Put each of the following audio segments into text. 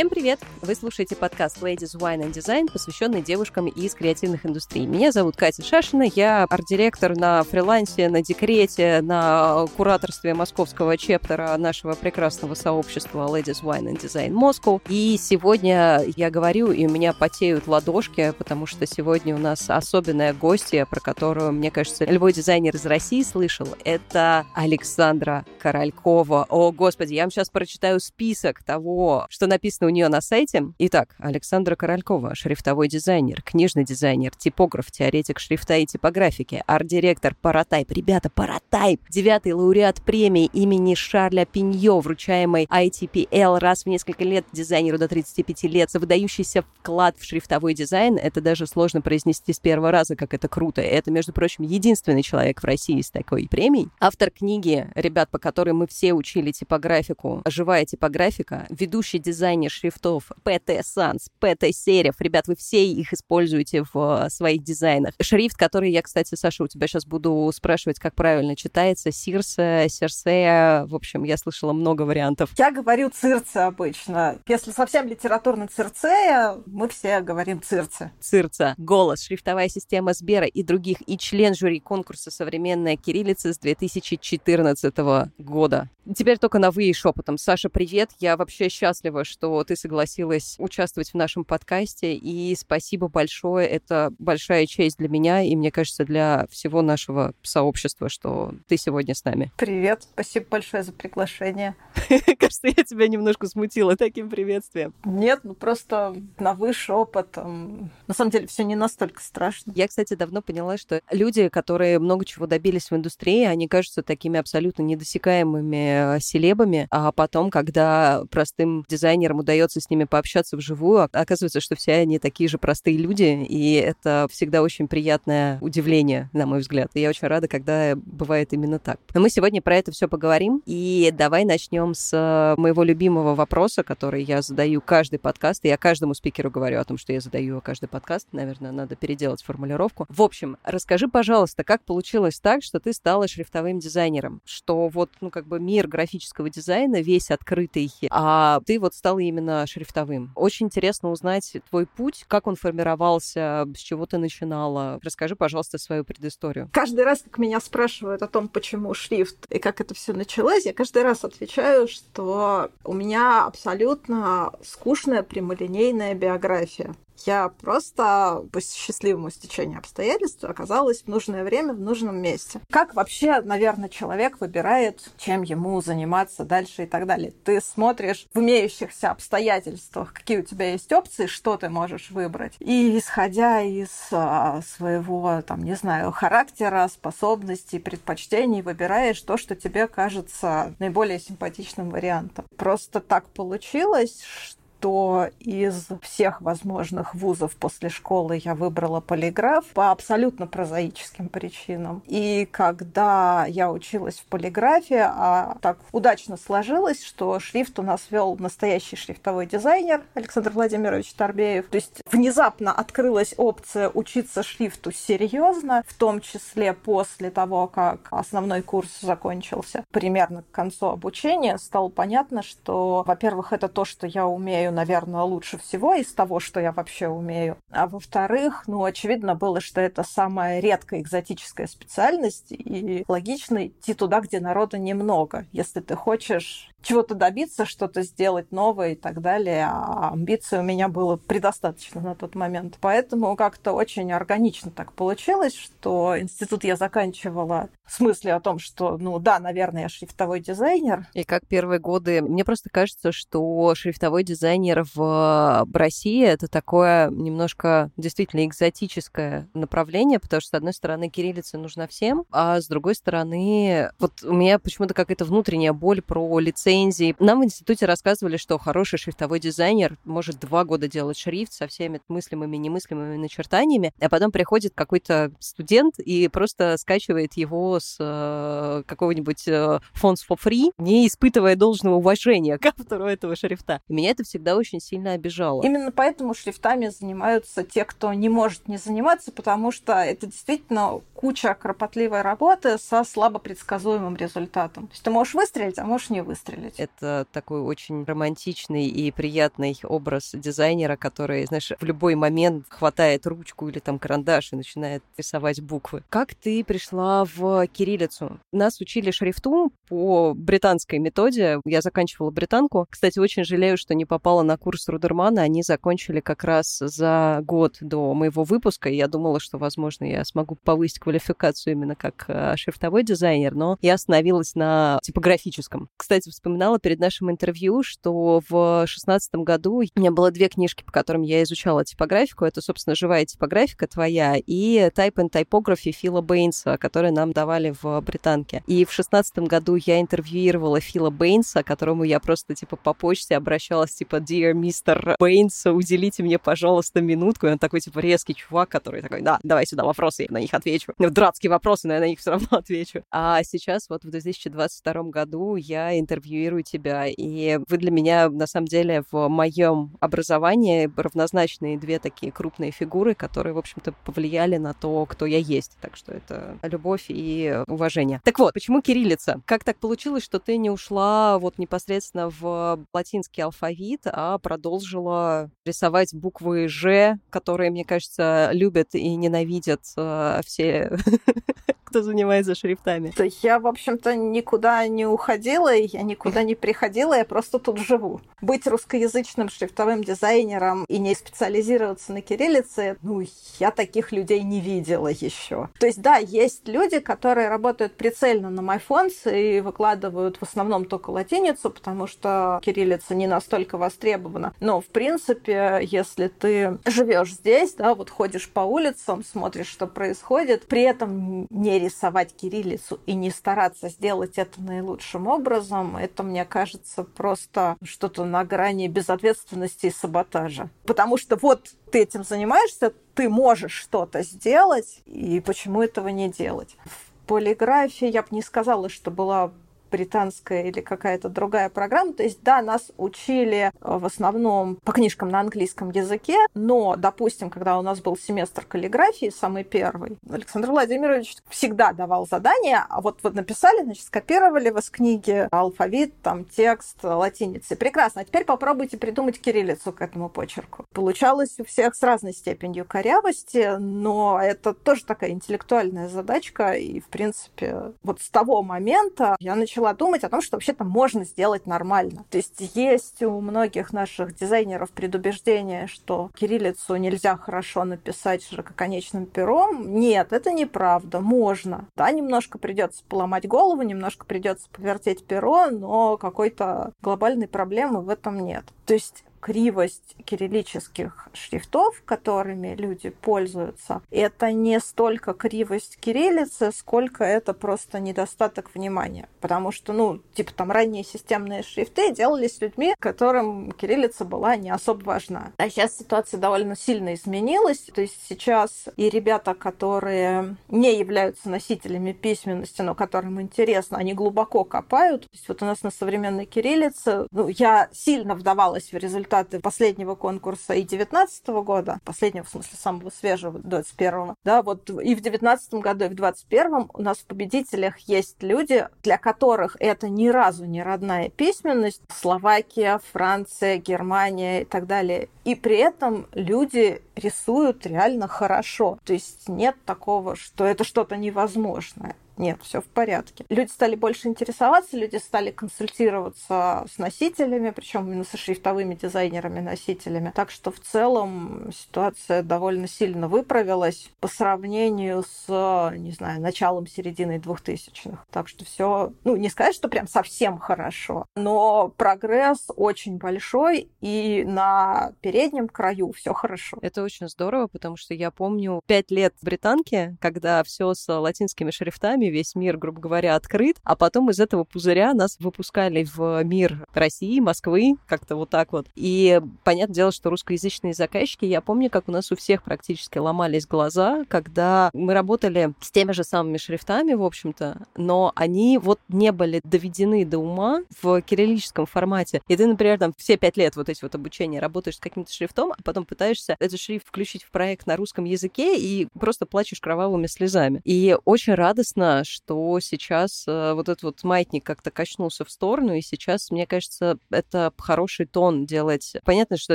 Всем привет! Вы слушаете подкаст Ladies Wine and Design, посвященный девушкам из креативных индустрий. Меня зовут Катя Шашина, я арт-директор на фрилансе, на декрете, на кураторстве московского чептера нашего прекрасного сообщества Ladies Wine and Design Moscow. И сегодня я говорю, и у меня потеют ладошки, потому что сегодня у нас особенная гостья, про которую, мне кажется, любой дизайнер из России слышал. Это Александра Королькова. О, господи, я вам сейчас прочитаю список того, что написано у нее на сайте. Итак, Александра Королькова, шрифтовой дизайнер, книжный дизайнер, типограф, теоретик шрифта и типографики, арт-директор Паратайп. Ребята, Паратайп! Девятый лауреат премии имени Шарля Пиньо, вручаемой ITPL раз в несколько лет дизайнеру до 35 лет, за выдающийся вклад в шрифтовой дизайн. Это даже сложно произнести с первого раза, как это круто. Это, между прочим, единственный человек в России с такой премией. Автор книги, ребят, по которой мы все учили типографику, живая типографика, ведущий дизайнер шрифтов PT Sans, PT Serif. Ребят, вы все их используете в э, своих дизайнах. Шрифт, который я, кстати, Саша, у тебя сейчас буду спрашивать, как правильно читается. Сирса, Серсея. В общем, я слышала много вариантов. Я говорю цирце обычно. Если совсем литературно цирцея, мы все говорим цирце. Цирца. Голос, шрифтовая система Сбера и других, и член жюри конкурса «Современная кириллица» с 2014 года. Теперь только на «вы» и шепотом. Саша, привет. Я вообще счастлива, что ты согласилась участвовать в нашем подкасте. И спасибо большое. Это большая честь для меня и, мне кажется, для всего нашего сообщества, что ты сегодня с нами. Привет. Спасибо большое за приглашение. Кажется, я тебя немножко смутила таким приветствием. Нет, ну просто на вы шепотом. На самом деле все не настолько страшно. Я, кстати, давно поняла, что люди, которые много чего добились в индустрии, они кажутся такими абсолютно недосекаемыми э, селебами, а потом, когда простым дизайнерам удается с ними пообщаться вживую, оказывается, что все они такие же простые люди, и это всегда очень приятное удивление, на мой взгляд. И я очень рада, когда бывает именно так. Но мы сегодня про это все поговорим, и давай начнем с моего любимого вопроса, который я задаю каждый подкаст, и я каждому спикеру говорю о том, что я задаю каждый подкаст. Наверное, надо переделать формулировку. В общем, расскажи, пожалуйста, как получилось так, что ты стала шрифтовым дизайнером, что вот, ну, как бы мир графического дизайна весь открытый, а ты вот стала именно шрифтовым. Очень интересно узнать твой путь, как он формировался, с чего ты начинала. Расскажи, пожалуйста, свою предысторию. Каждый раз, как меня спрашивают о том, почему шрифт и как это все началось, я каждый раз отвечаю, что у меня абсолютно скучная прямолинейная биография. Я просто по счастливому стечению обстоятельств оказалась в нужное время в нужном месте. Как вообще, наверное, человек выбирает, чем ему заниматься дальше и так далее? Ты смотришь в имеющихся обстоятельствах, какие у тебя есть опции, что ты можешь выбрать. И исходя из а, своего, там, не знаю, характера, способностей, предпочтений, выбираешь то, что тебе кажется наиболее симпатичным вариантом. Просто так получилось, что что из всех возможных вузов после школы я выбрала полиграф по абсолютно прозаическим причинам. И когда я училась в полиграфе, а так удачно сложилось, что шрифт у нас вел настоящий шрифтовой дизайнер Александр Владимирович Торбеев. То есть внезапно открылась опция учиться шрифту серьезно, в том числе после того, как основной курс закончился. Примерно к концу обучения стало понятно, что, во-первых, это то, что я умею умею, наверное, лучше всего из того, что я вообще умею. А во-вторых, ну, очевидно было, что это самая редкая экзотическая специальность, и логично идти туда, где народа немного. Если ты хочешь чего-то добиться, что-то сделать новое и так далее. А амбиций у меня было предостаточно на тот момент. Поэтому как-то очень органично так получилось, что институт я заканчивала с мыслью о том, что, ну да, наверное, я шрифтовой дизайнер. И как первые годы, мне просто кажется, что шрифтовой дизайнер в России это такое немножко действительно экзотическое направление, потому что, с одной стороны, кириллица нужна всем, а с другой стороны, вот у меня почему-то какая-то внутренняя боль про лице рецензии. Нам в институте рассказывали, что хороший шрифтовой дизайнер может два года делать шрифт со всеми мыслимыми и немыслимыми начертаниями, а потом приходит какой-то студент и просто скачивает его с э, какого-нибудь э, Fonts for Free, не испытывая должного уважения к автору этого шрифта. И меня это всегда очень сильно обижало. Именно поэтому шрифтами занимаются те, кто не может не заниматься, потому что это действительно куча кропотливой работы со слабо предсказуемым результатом. То есть ты можешь выстрелить, а можешь не выстрелить выделить. Это такой очень романтичный и приятный образ дизайнера, который, знаешь, в любой момент хватает ручку или там карандаш и начинает рисовать буквы. Как ты пришла в кириллицу? Нас учили шрифту по британской методе. Я заканчивала британку. Кстати, очень жалею, что не попала на курс Рудермана. Они закончили как раз за год до моего выпуска. Я думала, что, возможно, я смогу повысить квалификацию именно как э, шрифтовой дизайнер, но я остановилась на типографическом. Кстати, вспоминала перед нашим интервью, что в шестнадцатом году у меня было две книжки, по которым я изучала типографику. Это, собственно, живая типографика твоя и Type and Typography Фила Бейнса, которые нам давали в британке. И в шестнадцатом году я интервьюировала Фила Бейнса, которому я просто, типа, по почте обращалась, типа, Dear Mr. Бейнс, уделите мне, пожалуйста, минутку. И он такой, типа, резкий чувак, который такой, да, давай сюда вопросы, я на них отвечу. Дурацкие вопросы, но я на них все равно отвечу. А сейчас вот в 2022 году я интервьюирую тебя, и вы для меня, на самом деле, в моем образовании равнозначные две такие крупные фигуры, которые, в общем-то, повлияли на то, кто я есть. Так что это любовь и уважение. Так вот, почему кириллица? Как так получилось, что ты не ушла вот непосредственно в латинский алфавит, а продолжила рисовать буквы «Ж», которые, мне кажется, любят и ненавидят э, все кто занимается шрифтами. Я, в общем-то, никуда не уходила, я никуда не приходила, я просто тут живу. Быть русскоязычным шрифтовым дизайнером и не специализироваться на кириллице, ну, я таких людей не видела еще. То есть, да, есть люди, которые работают прицельно на MyFonts и выкладывают в основном только латиницу, потому что кириллица не настолько востребована. Но, в принципе, если ты живешь здесь, да, вот ходишь по улицам, смотришь, что происходит, при этом не рисовать кириллицу и не стараться сделать это наилучшим образом, это, мне кажется, просто что-то на грани безответственности и саботажа. Потому что вот ты этим занимаешься, ты можешь что-то сделать, и почему этого не делать? В полиграфии я бы не сказала, что была британская или какая-то другая программа. То есть, да, нас учили э, в основном по книжкам на английском языке, но, допустим, когда у нас был семестр каллиграфии, самый первый, Александр Владимирович всегда давал задания, а вот вы написали, значит, скопировали вас книги, алфавит, там, текст, латиницы. Прекрасно. А теперь попробуйте придумать кириллицу к этому почерку. Получалось у всех с разной степенью корявости, но это тоже такая интеллектуальная задачка, и, в принципе, вот с того момента я начала начала думать о том, что вообще-то можно сделать нормально. То есть есть у многих наших дизайнеров предубеждение, что кириллицу нельзя хорошо написать ширококонечным пером. Нет, это неправда. Можно. Да, немножко придется поломать голову, немножко придется повертеть перо, но какой-то глобальной проблемы в этом нет. То есть кривость кириллических шрифтов, которыми люди пользуются, это не столько кривость кириллицы, сколько это просто недостаток внимания. Потому что, ну, типа там ранние системные шрифты делались людьми, которым кириллица была не особо важна. А сейчас ситуация довольно сильно изменилась. То есть сейчас и ребята, которые не являются носителями письменности, но которым интересно, они глубоко копают. То есть вот у нас на современной кириллице, ну, я сильно вдавалась в результат результаты последнего конкурса и 19 года, последнего, в смысле, самого свежего, 21 да, вот и в 19 году, и в 21 у нас в победителях есть люди, для которых это ни разу не родная письменность, Словакия, Франция, Германия и так далее. И при этом люди рисуют реально хорошо. То есть нет такого, что это что-то невозможное. Нет, все в порядке. Люди стали больше интересоваться, люди стали консультироваться с носителями, причем именно со шрифтовыми дизайнерами-носителями. Так что в целом ситуация довольно сильно выправилась по сравнению с, не знаю, началом середины 2000-х. Так что все, ну, не сказать, что прям совсем хорошо, но прогресс очень большой, и на переднем краю все хорошо. Это очень здорово, потому что я помню пять лет британки, когда все с латинскими шрифтами весь мир, грубо говоря, открыт, а потом из этого пузыря нас выпускали в мир России, Москвы, как-то вот так вот. И понятное дело, что русскоязычные заказчики, я помню, как у нас у всех практически ломались глаза, когда мы работали с теми же самыми шрифтами, в общем-то, но они вот не были доведены до ума в кириллическом формате. И ты, например, там все пять лет вот эти вот обучения работаешь с каким-то шрифтом, а потом пытаешься этот шрифт включить в проект на русском языке и просто плачешь кровавыми слезами. И очень радостно, что сейчас э, вот этот вот маятник как-то качнулся в сторону, и сейчас, мне кажется, это хороший тон делать. Понятно, что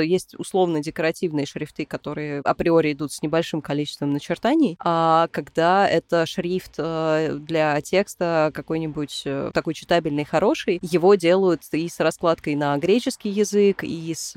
есть условно декоративные шрифты, которые априори идут с небольшим количеством начертаний, а когда это шрифт э, для текста какой-нибудь э, такой читабельный, хороший, его делают и с раскладкой на греческий язык, и с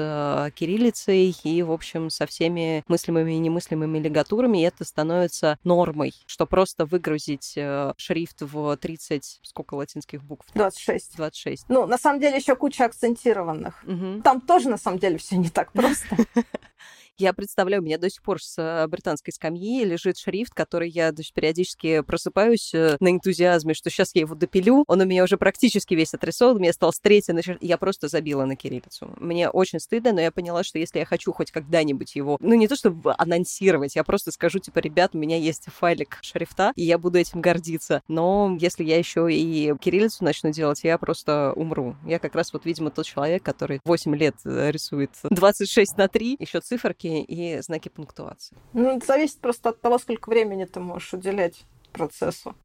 кириллицей, и, в общем, со всеми мыслимыми и немыслимыми лигатурами, и это становится нормой, что просто выгрузить шрифт в 30, сколько латинских букв? 26. 26. Ну, на самом деле, еще куча акцентированных. Угу. Там тоже, на самом деле, все не так просто. Я представляю, у меня до сих пор с э, британской скамьи лежит шрифт, который я есть, периодически просыпаюсь э, на энтузиазме, что сейчас я его допилю. Он у меня уже практически весь отрисован, мне осталось третий, я просто забила на кириллицу. Мне очень стыдно, но я поняла, что если я хочу хоть когда-нибудь его, ну не то чтобы анонсировать, я просто скажу, типа, ребят, у меня есть файлик шрифта, и я буду этим гордиться. Но если я еще и кириллицу начну делать, я просто умру. Я как раз вот, видимо, тот человек, который 8 лет э, рисует 26 на 3, еще циферки, и знаки пунктуации. Ну, это зависит просто от того, сколько времени ты можешь уделять процессу.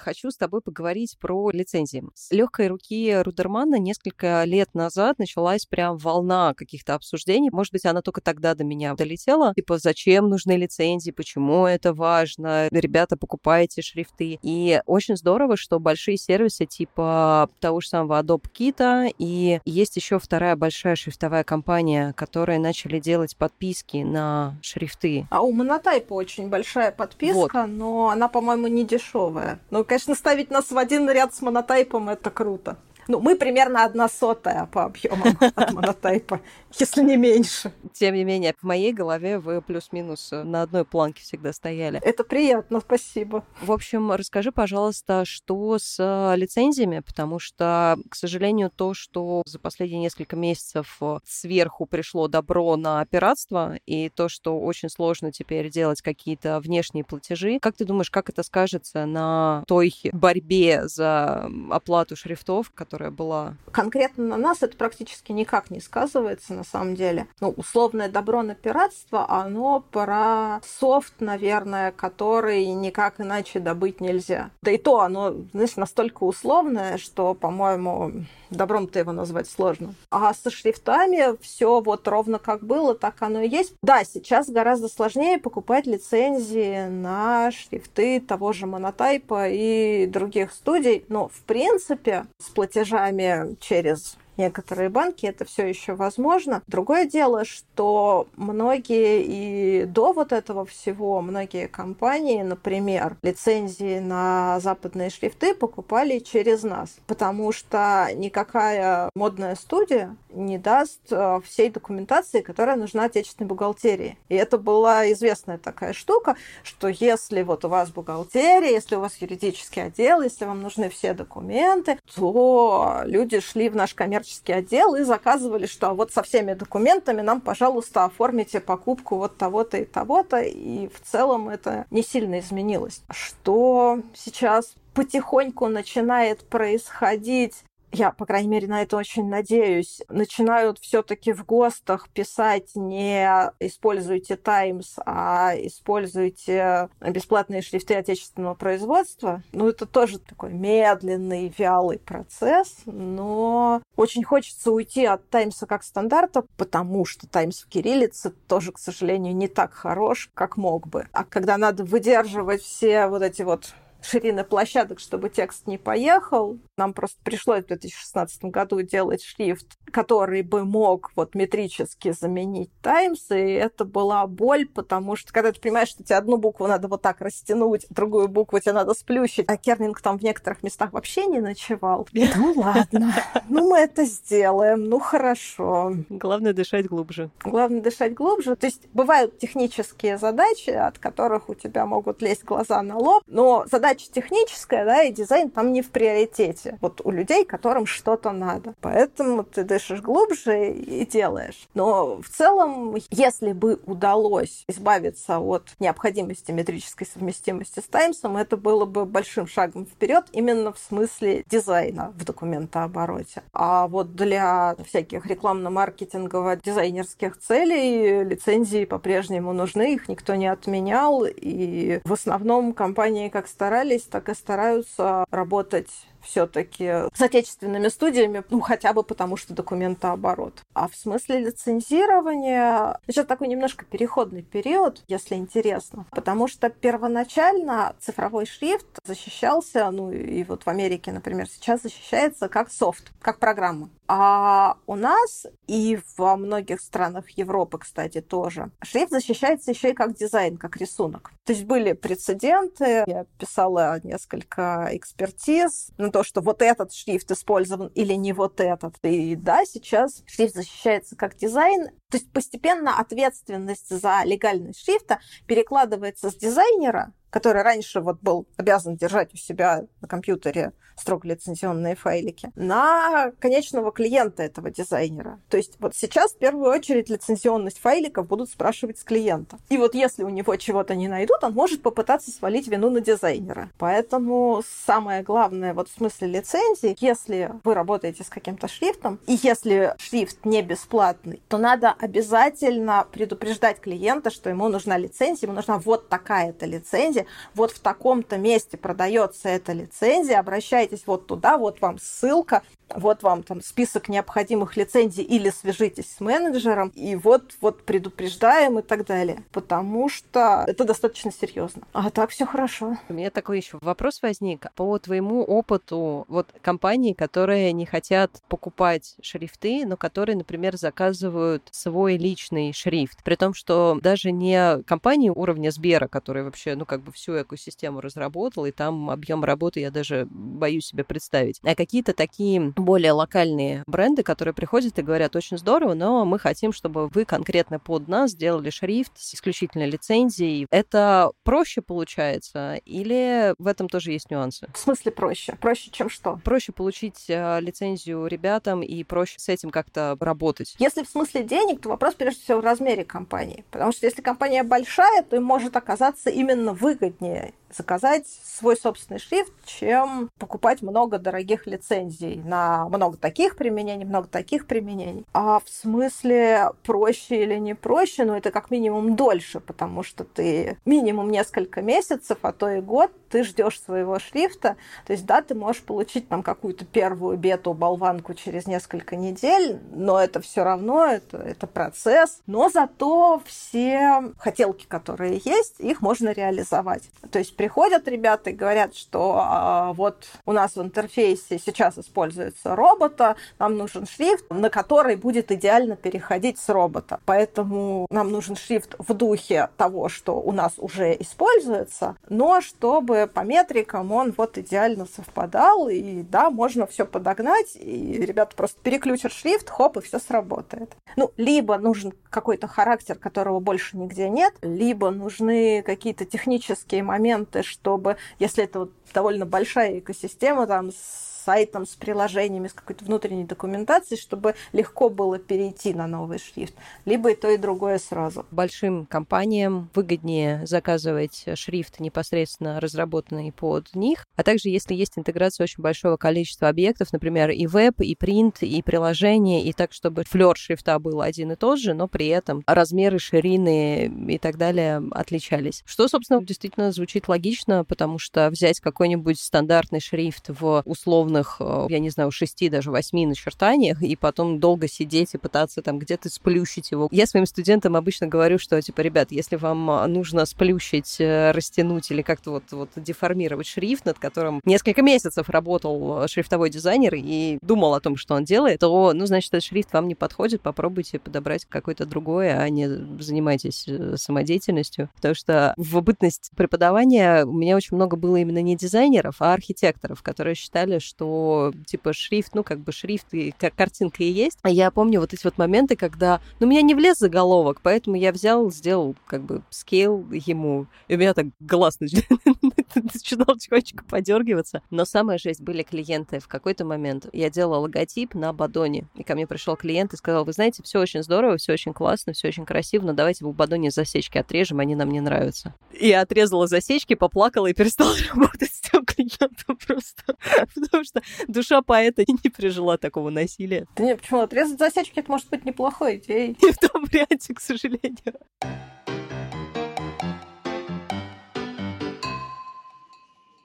Хочу с тобой поговорить про лицензии. С легкой руки Рудермана несколько лет назад началась прям волна каких-то обсуждений. Может быть, она только тогда до меня долетела. Типа, зачем нужны лицензии, почему это важно, ребята, покупайте шрифты. И очень здорово, что большие сервисы типа того же самого Adobe Kita, и есть еще вторая большая шрифтовая компания, которые начали делать подписки на шрифты. А у Monotype очень большая подписка, вот. но она, по-моему, не дешевая. Ну, конечно, ставить нас в один ряд с монотайпом это круто. Ну, мы примерно одна сотая по объемам от монотайпа, если не меньше. Тем не менее, в моей голове вы плюс-минус на одной планке всегда стояли. Это приятно, спасибо. В общем, расскажи, пожалуйста, что с э, лицензиями, потому что, к сожалению, то, что за последние несколько месяцев э, сверху пришло добро на пиратство, и то, что очень сложно теперь делать какие-то внешние платежи, как ты думаешь, как это скажется на той борьбе за оплату шрифтов, которые которая была? Конкретно на нас это практически никак не сказывается на самом деле. Ну, условное добро на пиратство, оно про софт, наверное, который никак иначе добыть нельзя. Да и то оно, знаешь, настолько условное, что, по-моему, добром-то его назвать сложно. А со шрифтами все вот ровно как было, так оно и есть. Да, сейчас гораздо сложнее покупать лицензии на шрифты того же монотайпа и других студий, но в принципе с платежами через некоторые банки это все еще возможно. Другое дело, что многие и до вот этого всего, многие компании, например, лицензии на западные шрифты покупали через нас, потому что никакая модная студия не даст э, всей документации, которая нужна отечественной бухгалтерии. И это была известная такая штука, что если вот у вас бухгалтерия, если у вас юридический отдел, если вам нужны все документы, то люди шли в наш коммерческий коммерческий отдел и заказывали, что вот со всеми документами нам, пожалуйста, оформите покупку вот того-то и того-то. И в целом это не сильно изменилось. Что сейчас потихоньку начинает происходить я, по крайней мере, на это очень надеюсь, начинают все-таки в ГОСТах писать не используйте Times, а используйте бесплатные шрифты отечественного производства. Ну, это тоже такой медленный, вялый процесс, но очень хочется уйти от Таймса как стандарта, потому что Таймс в кириллице тоже, к сожалению, не так хорош, как мог бы. А когда надо выдерживать все вот эти вот ширины площадок, чтобы текст не поехал. Нам просто пришлось в 2016 году делать шрифт, который бы мог вот метрически заменить Times, и это была боль, потому что когда ты понимаешь, что тебе одну букву надо вот так растянуть, другую букву тебе надо сплющить, а Кернинг там в некоторых местах вообще не ночевал. Ну ладно, ну мы это сделаем, ну хорошо. Главное дышать глубже. Главное дышать глубже. То есть бывают технические задачи, от которых у тебя могут лезть глаза на лоб, но задача задача техническая, да, и дизайн там не в приоритете. Вот у людей, которым что-то надо. Поэтому ты дышишь глубже и делаешь. Но в целом, если бы удалось избавиться от необходимости метрической совместимости с Таймсом, это было бы большим шагом вперед именно в смысле дизайна в документообороте. А вот для всяких рекламно-маркетингово-дизайнерских целей лицензии по-прежнему нужны, их никто не отменял, и в основном компании как старались, так и стараются работать все-таки с отечественными студиями, ну, хотя бы потому, что документооборот. А в смысле лицензирования, сейчас такой немножко переходный период, если интересно, потому что первоначально цифровой шрифт защищался, ну, и вот в Америке, например, сейчас защищается как софт, как программа. А у нас и во многих странах Европы, кстати, тоже шрифт защищается еще и как дизайн, как рисунок. То есть были прецеденты, я писала несколько экспертиз то, что вот этот шрифт использован или не вот этот. И да, сейчас шрифт защищается как дизайн. То есть постепенно ответственность за легальность шрифта перекладывается с дизайнера который раньше вот был обязан держать у себя на компьютере строго лицензионные файлики, на конечного клиента этого дизайнера. То есть вот сейчас в первую очередь лицензионность файликов будут спрашивать с клиента. И вот если у него чего-то не найдут, он может попытаться свалить вину на дизайнера. Поэтому самое главное вот в смысле лицензии, если вы работаете с каким-то шрифтом, и если шрифт не бесплатный, то надо обязательно предупреждать клиента, что ему нужна лицензия, ему нужна вот такая-то лицензия, лицензии, вот в таком-то месте продается эта лицензия, обращайтесь вот туда, вот вам ссылка, вот вам там список необходимых лицензий или свяжитесь с менеджером, и вот, вот предупреждаем и так далее. Потому что это достаточно серьезно. А так все хорошо. У меня такой еще вопрос возник. По твоему опыту, вот компании, которые не хотят покупать шрифты, но которые, например, заказывают свой личный шрифт, при том, что даже не компании уровня Сбера, которые вообще, ну, как бы всю экосистему разработал, и там объем работы я даже боюсь себе представить, а какие-то такие более локальные бренды, которые приходят и говорят, очень здорово, но мы хотим, чтобы вы конкретно под нас сделали шрифт с исключительной лицензией. Это проще получается или в этом тоже есть нюансы? В смысле проще? Проще, чем что? Проще получить э, лицензию ребятам и проще с этим как-то работать. Если в смысле денег, то вопрос прежде всего в размере компании. Потому что если компания большая, то им может оказаться именно выгоднее заказать свой собственный шрифт, чем покупать много дорогих лицензий на много таких применений, много таких применений. А в смысле проще или не проще, ну это как минимум дольше, потому что ты минимум несколько месяцев, а то и год ты ждешь своего шрифта. То есть, да, ты можешь получить там какую-то первую бету, болванку через несколько недель, но это все равно, это, это процесс. Но зато все хотелки, которые есть, их можно реализовать. То есть приходят ребята и говорят, что а, вот у нас в интерфейсе сейчас используется робота, нам нужен шрифт, на который будет идеально переходить с робота. Поэтому нам нужен шрифт в духе того, что у нас уже используется, но чтобы по метрикам он вот идеально совпадал, и да, можно все подогнать, и ребята просто переключат шрифт, хоп, и все сработает. Ну, либо нужен какой-то характер, которого больше нигде нет, либо нужны какие-то технические моменты, чтобы, если это вот довольно большая экосистема, там, с сайтом, с приложениями, с какой-то внутренней документацией, чтобы легко было перейти на новый шрифт. Либо и то, и другое сразу. Большим компаниям выгоднее заказывать шрифт непосредственно разработанный под них, а также если есть интеграция очень большого количества объектов, например, и веб, и принт, и приложение, и так, чтобы флер шрифта был один и тот же, но при этом размеры, ширины и так далее отличались. Что, собственно, действительно звучит логично, потому что взять какой-нибудь стандартный шрифт в условно условных, э, я не знаю, шести, даже восьми начертаниях, и потом долго сидеть и пытаться там где-то сплющить его. Я своим студентам обычно говорю, что, типа, ребят, если вам э, нужно сплющить, э, растянуть или как-то вот, вот деформировать шрифт, над которым несколько месяцев работал шрифтовой дизайнер и думал о том, что он делает, то, ну, значит, этот шрифт вам не подходит, попробуйте подобрать какой-то другой, а не занимайтесь самодеятельностью. Потому что в бытность преподавания у меня очень много было именно не дизайнеров, а архитекторов, которые считали, что что, типа, шрифт, ну, как бы шрифт и картинка и есть. А я помню вот эти вот моменты, когда, ну, меня не влез заголовок, поэтому я взял, сделал, как бы, скейл ему, и у меня так глаз начинал чувачка подергиваться. Но самая жесть были клиенты. В какой-то момент я делала логотип на бадоне, и ко мне пришел клиент и сказал, вы знаете, все очень здорово, все очень классно, все очень красиво, но давайте в бадоне засечки отрежем, они нам не нравятся. И отрезала засечки, поплакала и перестала работать с тем клиентом просто. Потому что душа поэта не пережила такого насилия. Да нет, почему? Отрезать засечки, это может быть неплохой идеей. Не в том варианте, к сожалению.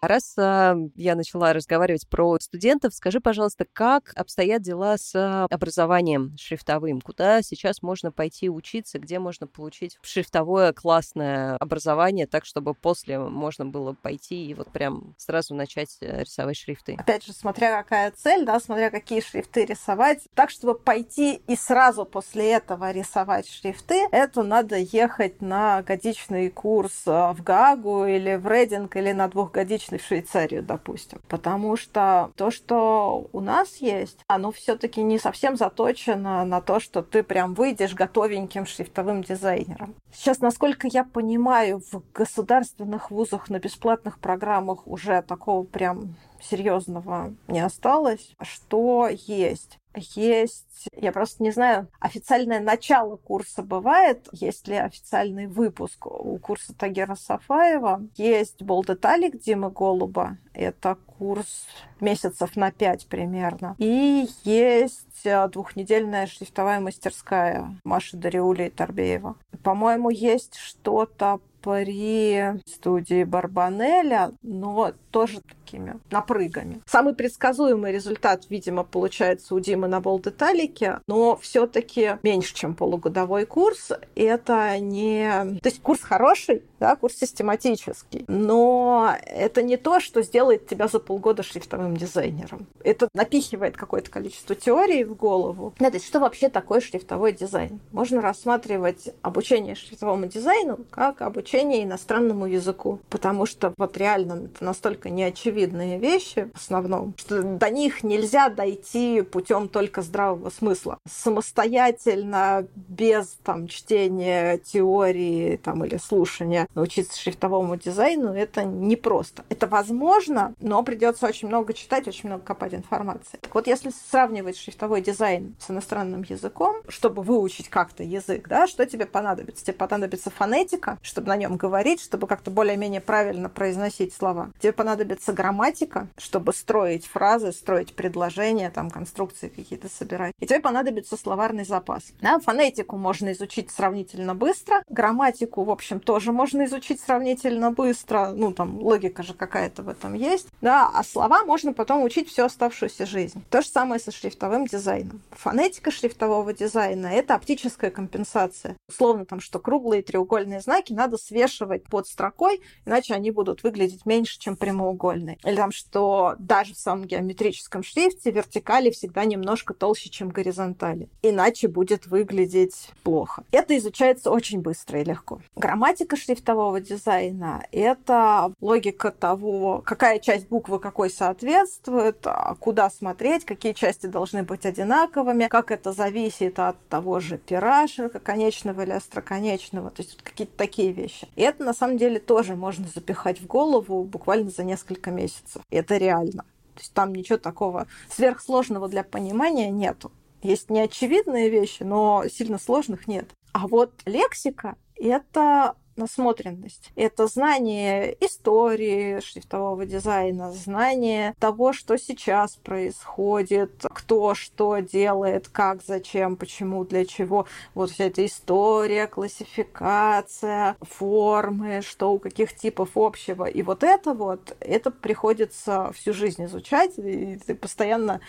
Раз а, я начала разговаривать про студентов, скажи, пожалуйста, как обстоят дела с а, образованием шрифтовым? Куда сейчас можно пойти учиться? Где можно получить шрифтовое классное образование, так, чтобы после можно было пойти и вот прям сразу начать э, рисовать шрифты? Опять же, смотря какая цель, да, смотря какие шрифты рисовать. Так, чтобы пойти и сразу после этого рисовать шрифты, это надо ехать на годичный курс э, в Гагу или в Рейдинг или на двухгодичный в Швейцарию, допустим. Потому что то, что у нас есть, оно все-таки не совсем заточено на то, что ты прям выйдешь готовеньким шрифтовым дизайнером. Сейчас, насколько я понимаю, в государственных вузах на бесплатных программах уже такого прям серьезного не осталось. Что есть? Есть, я просто не знаю, официальное начало курса бывает, есть ли официальный выпуск у курса Тагера Сафаева. Есть Болдеталик Димы Голуба, это курс месяцев на пять примерно. И есть э, двухнедельная шрифтовая мастерская Маши Дариули и Торбеева. По-моему, есть что-то при студии Барбанеля, но тоже такими напрыгами. Самый предсказуемый результат, видимо, получается у Димы на болдеталике, но все-таки меньше, чем полугодовой курс. Это не... То есть курс хороший, да, курс систематический, но это не то, что сделает тебя за полгода шрифтовым дизайнером. Это напихивает какое-то количество теорий в голову. То есть что вообще такое шрифтовой дизайн? Можно рассматривать обучение шрифтовому дизайну как обучение иностранному языку, потому что вот реально это настолько неочевидные вещи в основном, что до них нельзя дойти путем только здравого смысла. Самостоятельно, без там чтения теории там, или слушания научиться шрифтовому дизайну, это непросто. Это возможно, но придется очень много читать, очень много копать информации. Так вот, если сравнивать шрифтовой дизайн с иностранным языком, чтобы выучить как-то язык, да, что тебе понадобится? Тебе понадобится фонетика, чтобы на нем говорить, чтобы как-то более-менее правильно произносить слова. Тебе понадобится грамматика, чтобы строить фразы, строить предложения, там, конструкции какие-то собирать. И тебе понадобится словарный запас. Да, фонетику можно изучить сравнительно быстро, грамматику, в общем, тоже можно изучить сравнительно быстро, ну, там, логика же какая-то в этом есть, да, а слова можно потом учить всю оставшуюся жизнь. То же самое со шрифтовым дизайном. Фонетика шрифтового дизайна — это оптическая компенсация. Условно там, что круглые треугольные знаки надо свешивать под строкой, иначе они будут выглядеть меньше, чем прямоугольные. Или там, что даже в самом геометрическом шрифте вертикали всегда немножко толще, чем горизонтали. Иначе будет выглядеть плохо. Это изучается очень быстро и легко. Грамматика шрифтового дизайна, это логика того, какая часть буквы какой соответствует, а куда смотреть, какие части должны быть одинаковыми, как это зависит от того же пера ширококонечного или остроконечного, то есть какие-то такие вещи. И это на самом деле тоже можно запихать в голову буквально за несколько месяцев. Это реально. То есть там ничего такого сверхсложного для понимания нету. Есть неочевидные вещи, но сильно сложных нет. А вот лексика — это насмотренность. Это знание истории шрифтового дизайна, знание того, что сейчас происходит, кто что делает, как, зачем, почему, для чего. Вот вся эта история, классификация, формы, что у каких типов общего. И вот это вот, это приходится всю жизнь изучать, и ты постоянно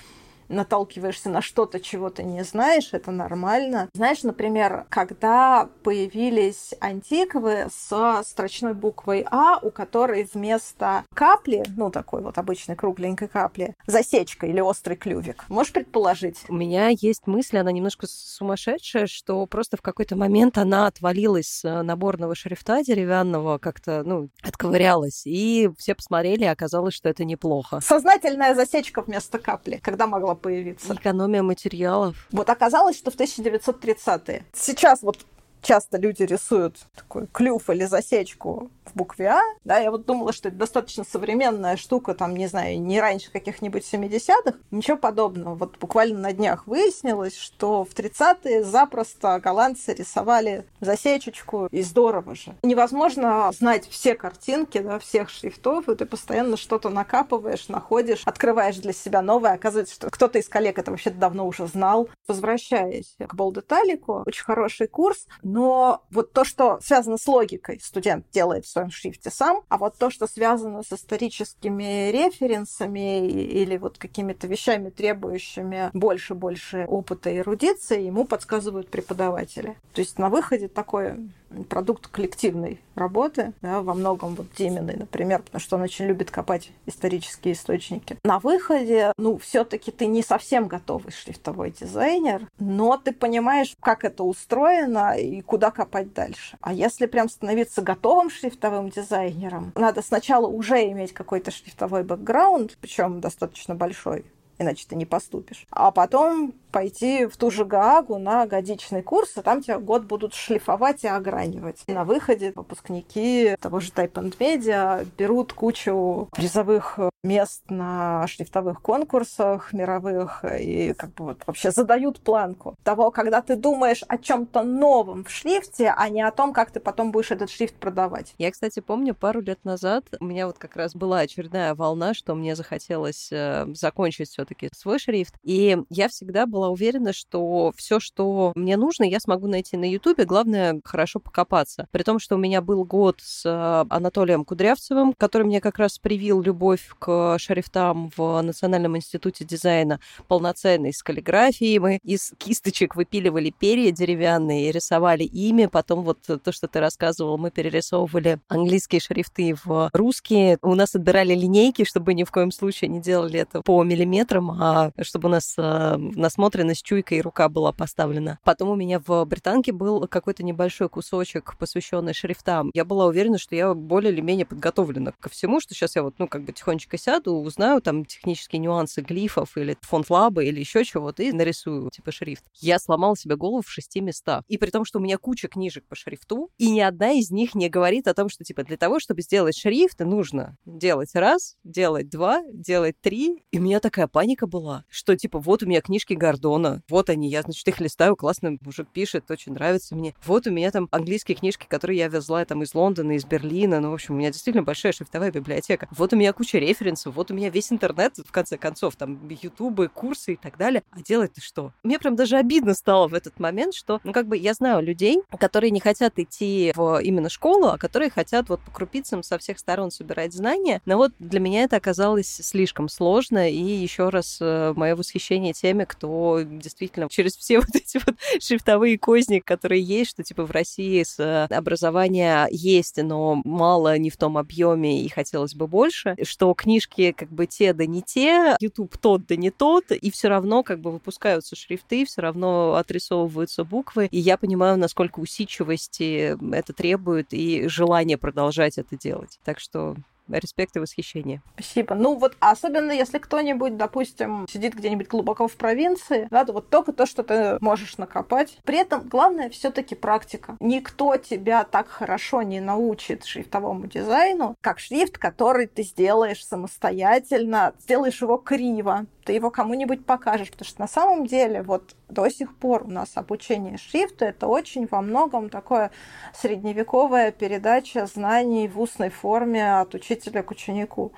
наталкиваешься на что-то, чего ты не знаешь, это нормально. Знаешь, например, когда появились антиквы с строчной буквой А, у которой вместо капли, ну, такой вот обычной кругленькой капли, засечка или острый клювик. Можешь предположить? У меня есть мысль, она немножко сумасшедшая, что просто в какой-то момент она отвалилась с наборного шрифта деревянного, как-то, ну, отковырялась, и все посмотрели, и оказалось, что это неплохо. Сознательная засечка вместо капли, когда могла появиться. Экономия материалов. Вот оказалось, что в 1930-е. Сейчас вот часто люди рисуют такой клюв или засечку в букве А, да, я вот думала, что это достаточно современная штука, там, не знаю, не раньше каких-нибудь 70-х, ничего подобного. Вот буквально на днях выяснилось, что в 30-е запросто голландцы рисовали засечечку, и здорово же. Невозможно знать все картинки, да, всех шрифтов, и ты постоянно что-то накапываешь, находишь, открываешь для себя новое, оказывается, что кто-то из коллег это вообще давно уже знал. Возвращаясь к Болдеталику, очень хороший курс, но вот то, что связано с логикой, студент делает в своем шрифте сам, а вот то, что связано с историческими референсами или вот какими-то вещами, требующими больше-больше опыта и эрудиции, ему подсказывают преподаватели. То есть на выходе такое продукт коллективной работы, да, во многом вот Диминой, например, потому что он очень любит копать исторические источники. На выходе, ну, все таки ты не совсем готовый шрифтовой дизайнер, но ты понимаешь, как это устроено и куда копать дальше. А если прям становиться готовым шрифтовым дизайнером, надо сначала уже иметь какой-то шрифтовой бэкграунд, причем достаточно большой, иначе ты не поступишь. А потом пойти в ту же Гаагу на годичный курс, и там тебя год будут шлифовать и огранивать. И на выходе выпускники того же Type and Media берут кучу призовых мест на шрифтовых конкурсах мировых и как бы вот вообще задают планку того, когда ты думаешь о чем-то новом в шрифте, а не о том, как ты потом будешь этот шрифт продавать. Я, кстати, помню, пару лет назад у меня вот как раз была очередная волна, что мне захотелось э, закончить все-таки свой шрифт, и я всегда была была уверена, что все, что мне нужно, я смогу найти на Ютубе. Главное, хорошо покопаться. При том, что у меня был год с э, Анатолием Кудрявцевым, который мне как раз привил любовь к шрифтам в Национальном институте дизайна полноценной с каллиграфией. Мы из кисточек выпиливали перья деревянные и рисовали ими. Потом вот то, что ты рассказывал, мы перерисовывали английские шрифты в русские. У нас отбирали линейки, чтобы ни в коем случае не делали это по миллиметрам, а чтобы у нас э, насмотр насмотренность, чуйка и рука была поставлена. Потом у меня в британке был какой-то небольшой кусочек, посвященный шрифтам. Я была уверена, что я более или менее подготовлена ко всему, что сейчас я вот, ну, как бы тихонечко сяду, узнаю там технические нюансы глифов или фонд лаба или еще чего-то и нарисую, типа, шрифт. Я сломала себе голову в шести местах. И при том, что у меня куча книжек по шрифту, и ни одна из них не говорит о том, что, типа, для того, чтобы сделать шрифт, нужно делать раз, делать два, делать три. И у меня такая паника была, что, типа, вот у меня книжки Гордон, Гордона. Вот они, я, значит, их листаю, классно мужик пишет, очень нравится мне. Вот у меня там английские книжки, которые я везла там из Лондона, из Берлина. Ну, в общем, у меня действительно большая шрифтовая библиотека. Вот у меня куча референсов, вот у меня весь интернет, в конце концов, там, ютубы, курсы и так далее. А делать-то что? Мне прям даже обидно стало в этот момент, что, ну, как бы я знаю людей, которые не хотят идти в именно школу, а которые хотят вот по крупицам со всех сторон собирать знания. Но вот для меня это оказалось слишком сложно, и еще раз э, мое восхищение теми, кто действительно через все вот эти вот шрифтовые козни, которые есть, что типа в России с э, образования есть, но мало, не в том объеме, и хотелось бы больше, что книжки как бы те да не те, YouTube тот да не тот, и все равно как бы выпускаются шрифты, все равно отрисовываются буквы, и я понимаю, насколько усидчивости это требует и желание продолжать это делать. Так что респект и восхищение. Спасибо. Ну вот особенно если кто-нибудь, допустим, сидит где-нибудь глубоко в провинции, да, то вот только то, что ты можешь накопать. При этом главное все таки практика. Никто тебя так хорошо не научит шрифтовому дизайну, как шрифт, который ты сделаешь самостоятельно, сделаешь его криво, ты его кому-нибудь покажешь, потому что на самом деле вот до сих пор у нас обучение шрифту это очень во многом такое средневековая передача знаний в устной форме от учителя к ученику.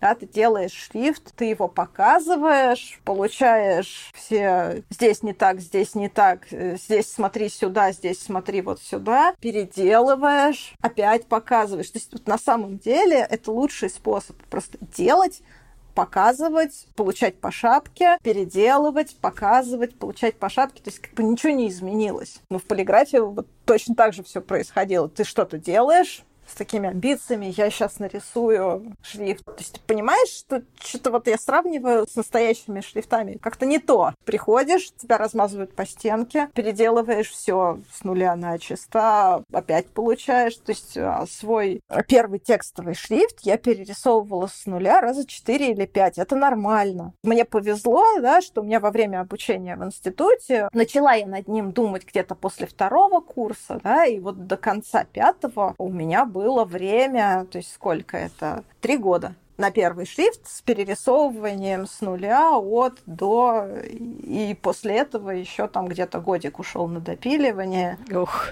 Да, ты делаешь шрифт, ты его показываешь, получаешь все здесь не так, здесь не так, здесь смотри сюда, здесь смотри вот сюда, переделываешь, опять показываешь. То есть вот на самом деле это лучший способ просто делать показывать, получать по шапке, переделывать, показывать, получать по шапке. То есть как бы ничего не изменилось. Но в полиграфии вот точно так же все происходило. Ты что-то делаешь, с такими амбициями, я сейчас нарисую шрифт. То есть понимаешь, что что-то вот я сравниваю с настоящими шрифтами. Как-то не то. Приходишь, тебя размазывают по стенке, переделываешь все с нуля на чисто, опять получаешь. То есть а, свой первый текстовый шрифт я перерисовывала с нуля раза четыре или пять. Это нормально. Мне повезло, да, что у меня во время обучения в институте начала я над ним думать где-то после второго курса, да, и вот до конца пятого у меня было время, то есть сколько это? Три года на первый шрифт с перерисовыванием с нуля от до и после этого еще там где-то годик ушел на допиливание. Ух.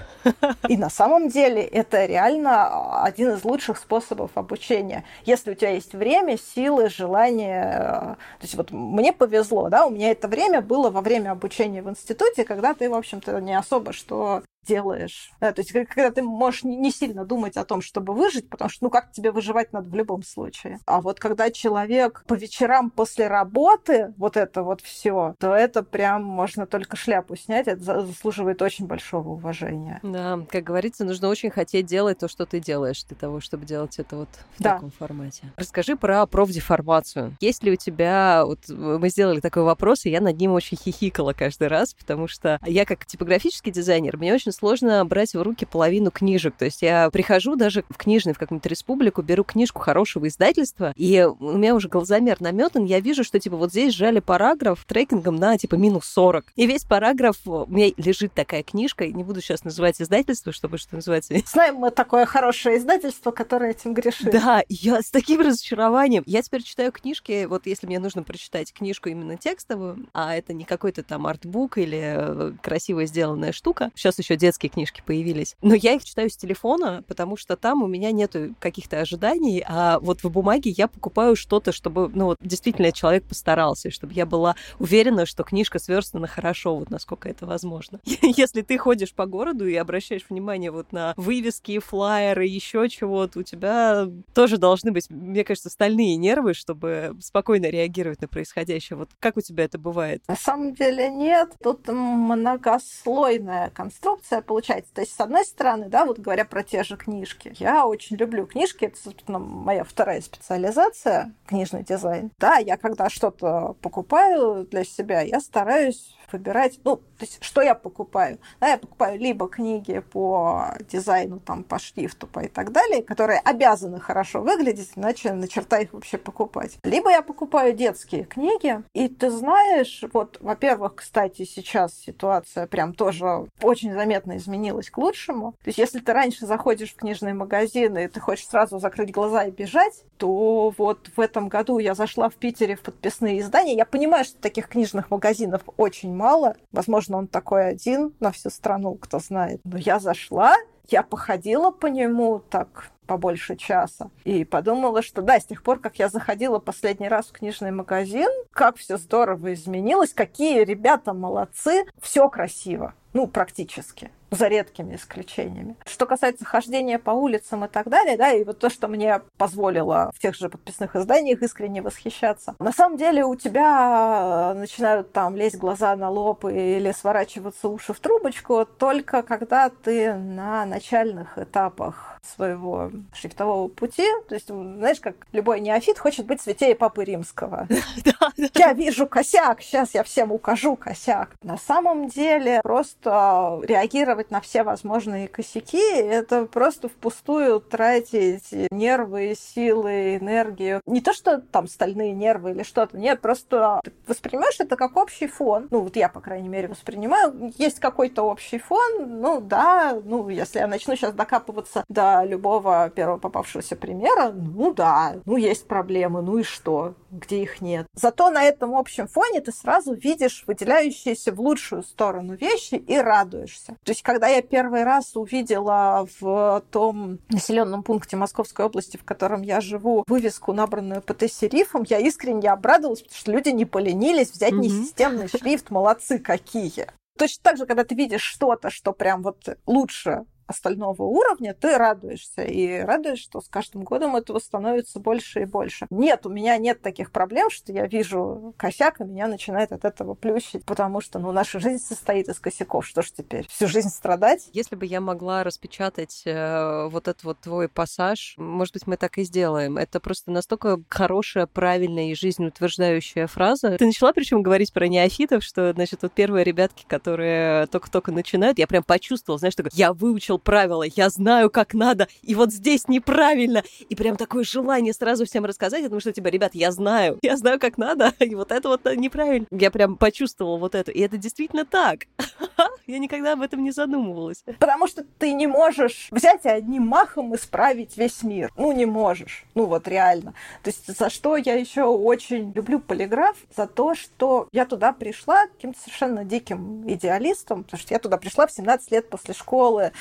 И на самом деле это реально один из лучших способов обучения. Если у тебя есть время, силы, желание. То есть вот мне повезло, да, у меня это время было во время обучения в институте, когда ты, в общем-то, не особо что делаешь. Да, то есть когда ты можешь не сильно думать о том, чтобы выжить, потому что, ну, как тебе выживать надо в любом случае. А вот когда человек по вечерам после работы вот это вот все, то это прям можно только шляпу снять, это заслуживает очень большого уважения. Да, как говорится, нужно очень хотеть делать то, что ты делаешь, для того, чтобы делать это вот в да. таком формате. Расскажи про профдеформацию. Есть ли у тебя, вот мы сделали такой вопрос, и я над ним очень хихикала каждый раз, потому что я как типографический дизайнер, мне очень сложно брать в руки половину книжек. То есть я прихожу даже в книжный, в какую-нибудь республику, беру книжку хорошего издательства, и у меня уже глазомер наметан, я вижу, что, типа, вот здесь сжали параграф трекингом на, типа, минус 40. И весь параграф, у меня лежит такая книжка, не буду сейчас называть издательство, чтобы, что называется... Знаем мы такое хорошее издательство, которое этим грешит. Да, я с таким разочарованием. Я теперь читаю книжки, вот если мне нужно прочитать книжку именно текстовую, а это не какой-то там артбук или э, красиво сделанная штука. Сейчас еще детские книжки появились. Но я их читаю с телефона, потому что там у меня нету каких-то ожиданий, а вот в бумаге я покупаю что-то, чтобы, ну, вот действительно человек постарался, чтобы я была уверена, что книжка сверстана хорошо, вот насколько это возможно. Если ты ходишь по городу и обращаешь внимание вот на вывески, флайеры, еще чего-то, у тебя тоже должны быть, мне кажется, стальные нервы, чтобы спокойно реагировать на происходящее. Вот как у тебя это бывает? На самом деле нет. Тут многослойная конструкция информация получается. То есть, с одной стороны, да, вот говоря про те же книжки, я очень люблю книжки, это, собственно, моя вторая специализация, книжный дизайн. Да, я когда что-то покупаю для себя, я стараюсь выбирать, ну, то есть, что я покупаю? Да, я покупаю либо книги по дизайну, там, по шрифту, по и так далее, которые обязаны хорошо выглядеть, иначе на черта их вообще покупать. Либо я покупаю детские книги, и ты знаешь, вот, во-первых, кстати, сейчас ситуация прям тоже очень заметно изменилась к лучшему. То есть, если ты раньше заходишь в книжные магазины, и ты хочешь сразу закрыть глаза и бежать, то вот в этом году я зашла в Питере в подписные издания. Я понимаю, что таких книжных магазинов очень мало. Возможно, он такой один на всю страну, кто знает. Но я зашла, я походила по нему так побольше часа. И подумала, что да, с тех пор, как я заходила последний раз в книжный магазин, как все здорово изменилось, какие ребята молодцы, все красиво. Ну, практически за редкими исключениями. Что касается хождения по улицам и так далее, да, и вот то, что мне позволило в тех же подписных изданиях искренне восхищаться. На самом деле у тебя начинают там лезть глаза на лоб или сворачиваться уши в трубочку только когда ты на начальных этапах своего шрифтового пути. То есть, знаешь, как любой неофит хочет быть святее Папы Римского. Я вижу косяк, сейчас я всем укажу косяк. На самом деле просто реагировать реагировать на все возможные косяки, это просто впустую тратить нервы, силы, энергию. Не то, что там стальные нервы или что-то, нет, просто ты воспринимаешь это как общий фон. Ну, вот я, по крайней мере, воспринимаю. Есть какой-то общий фон, ну да, ну, если я начну сейчас докапываться до любого первого попавшегося примера, ну да, ну есть проблемы, ну и что, где их нет. Зато на этом общем фоне ты сразу видишь выделяющиеся в лучшую сторону вещи и радуешься. То есть, когда я первый раз увидела в том населенном пункте Московской области, в котором я живу, вывеску, набранную ПТ-серифом, я искренне обрадовалась, потому что люди не поленились взять mm-hmm. несистемный шрифт, молодцы какие. Точно так же, когда ты видишь что-то, что прям вот лучше остального уровня, ты радуешься. И радуешься, что с каждым годом этого становится больше и больше. Нет, у меня нет таких проблем, что я вижу косяк, и меня начинает от этого плющить, потому что, ну, наша жизнь состоит из косяков. Что ж теперь? Всю жизнь страдать? Если бы я могла распечатать э, вот этот вот твой пассаж, может быть, мы так и сделаем. Это просто настолько хорошая, правильная и жизнеутверждающая фраза. Ты начала причем говорить про неофитов, что, значит, вот первые ребятки, которые только-только начинают, я прям почувствовала, знаешь, такое, я выучил правила, я знаю, как надо, и вот здесь неправильно. И прям такое желание сразу всем рассказать, потому что, типа, ребят, я знаю, я знаю, как надо, и вот это вот неправильно. Я прям почувствовала вот это, и это действительно так. Я никогда об этом не задумывалась. Потому что ты не можешь взять и одним махом исправить весь мир. Ну, не можешь. Ну, вот реально. То есть за что я еще очень люблю полиграф? За то, что я туда пришла каким-то совершенно диким идеалистом, потому что я туда пришла в 17 лет после школы.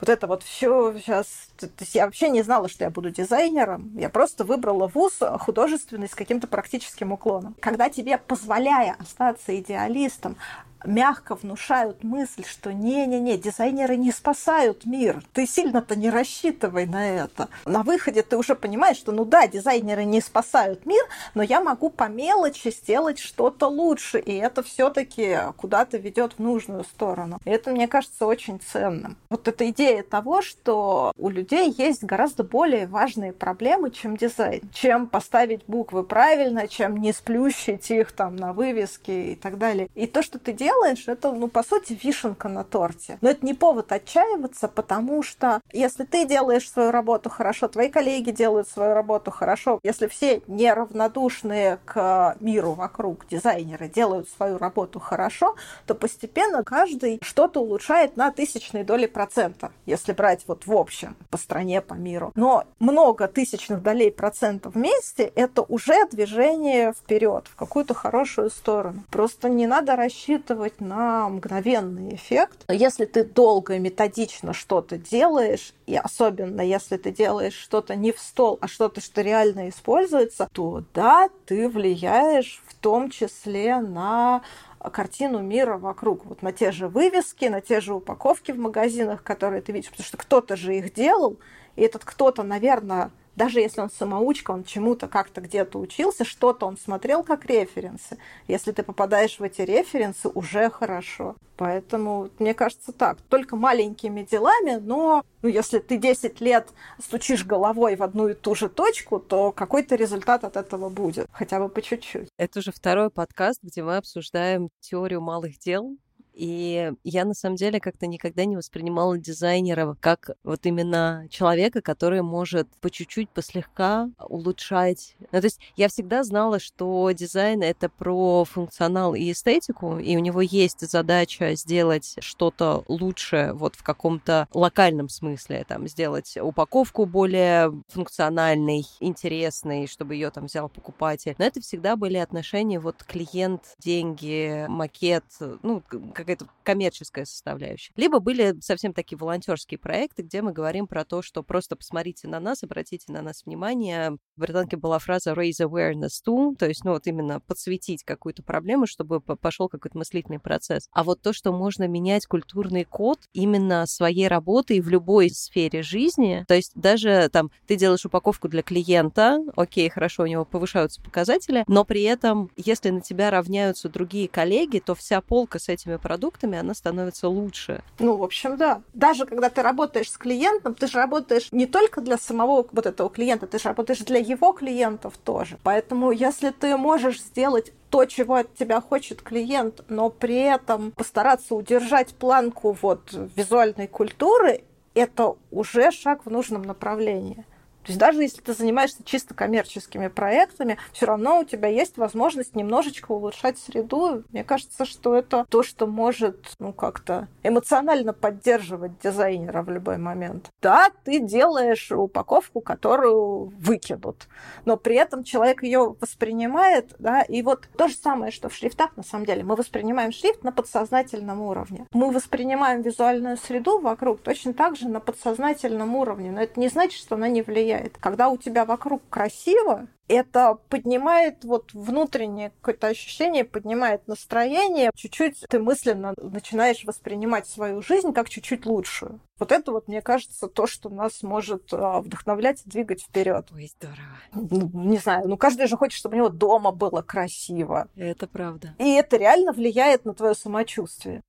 Вот это вот все сейчас... То есть я вообще не знала, что я буду дизайнером. Я просто выбрала вуз художественный с каким-то практическим уклоном. Когда тебе, позволяя остаться идеалистом, мягко внушают мысль, что не-не-не, дизайнеры не спасают мир. Ты сильно-то не рассчитывай на это. На выходе ты уже понимаешь, что ну да, дизайнеры не спасают мир, но я могу по мелочи сделать что-то лучше, и это все-таки куда-то ведет в нужную сторону. И это, мне кажется, очень ценным. Вот эта идея того, что у людей есть гораздо более важные проблемы, чем дизайн, чем поставить буквы правильно, чем не сплющить их там на вывеске и так далее. И то, что ты делаешь, делаешь, это, ну, по сути, вишенка на торте. Но это не повод отчаиваться, потому что если ты делаешь свою работу хорошо, твои коллеги делают свою работу хорошо, если все неравнодушные к миру вокруг дизайнеры делают свою работу хорошо, то постепенно каждый что-то улучшает на тысячные доли процента, если брать вот в общем по стране, по миру. Но много тысячных долей процента вместе — это уже движение вперед в какую-то хорошую сторону. Просто не надо рассчитывать рассчитывать на мгновенный эффект. Если ты долго и методично что-то делаешь, и особенно если ты делаешь что-то не в стол, а что-то, что реально используется, то да, ты влияешь в том числе на картину мира вокруг. Вот на те же вывески, на те же упаковки в магазинах, которые ты видишь, потому что кто-то же их делал, и этот кто-то, наверное, даже если он самоучка, он чему-то как-то где-то учился, что-то он смотрел как референсы. Если ты попадаешь в эти референсы, уже хорошо. Поэтому, мне кажется, так. Только маленькими делами, но ну, если ты 10 лет стучишь головой в одну и ту же точку, то какой-то результат от этого будет. Хотя бы по чуть-чуть. Это уже второй подкаст, где мы обсуждаем теорию малых дел. И я на самом деле как-то никогда не воспринимала дизайнера как вот именно человека, который может по чуть-чуть, послегка улучшать. Ну, то есть я всегда знала, что дизайн — это про функционал и эстетику, и у него есть задача сделать что-то лучше вот в каком-то локальном смысле, там, сделать упаковку более функциональной, интересной, чтобы ее там взял покупатель. Но это всегда были отношения вот клиент, деньги, макет, ну, какая-то коммерческая составляющая. Либо были совсем такие волонтерские проекты, где мы говорим про то, что просто посмотрите на нас, обратите на нас внимание. В британке была фраза raise awareness to, то есть, ну, вот именно подсветить какую-то проблему, чтобы пошел какой-то мыслительный процесс. А вот то, что можно менять культурный код именно своей работой в любой сфере жизни, то есть даже там ты делаешь упаковку для клиента, окей, хорошо, у него повышаются показатели, но при этом, если на тебя равняются другие коллеги, то вся полка с этими продуктами, она становится лучше. Ну, в общем, да. Даже когда ты работаешь с клиентом, ты же работаешь не только для самого вот этого клиента, ты же работаешь для его клиентов тоже. Поэтому, если ты можешь сделать то, чего от тебя хочет клиент, но при этом постараться удержать планку вот визуальной культуры, это уже шаг в нужном направлении. То есть даже если ты занимаешься чисто коммерческими проектами, все равно у тебя есть возможность немножечко улучшать среду. Мне кажется, что это то, что может ну, как-то эмоционально поддерживать дизайнера в любой момент. Да, ты делаешь упаковку, которую выкинут, но при этом человек ее воспринимает, да, и вот то же самое, что в шрифтах, на самом деле. Мы воспринимаем шрифт на подсознательном уровне. Мы воспринимаем визуальную среду вокруг точно так же на подсознательном уровне, но это не значит, что она не влияет влияет. Когда у тебя вокруг красиво, это поднимает вот внутреннее какое-то ощущение, поднимает настроение. Чуть-чуть ты мысленно начинаешь воспринимать свою жизнь как чуть-чуть лучшую. Вот это вот, мне кажется, то, что нас может а, вдохновлять и двигать вперед. Ой, здорово. Ну, не знаю, ну каждый же хочет, чтобы у него дома было красиво. Это правда. И это реально влияет на твое самочувствие.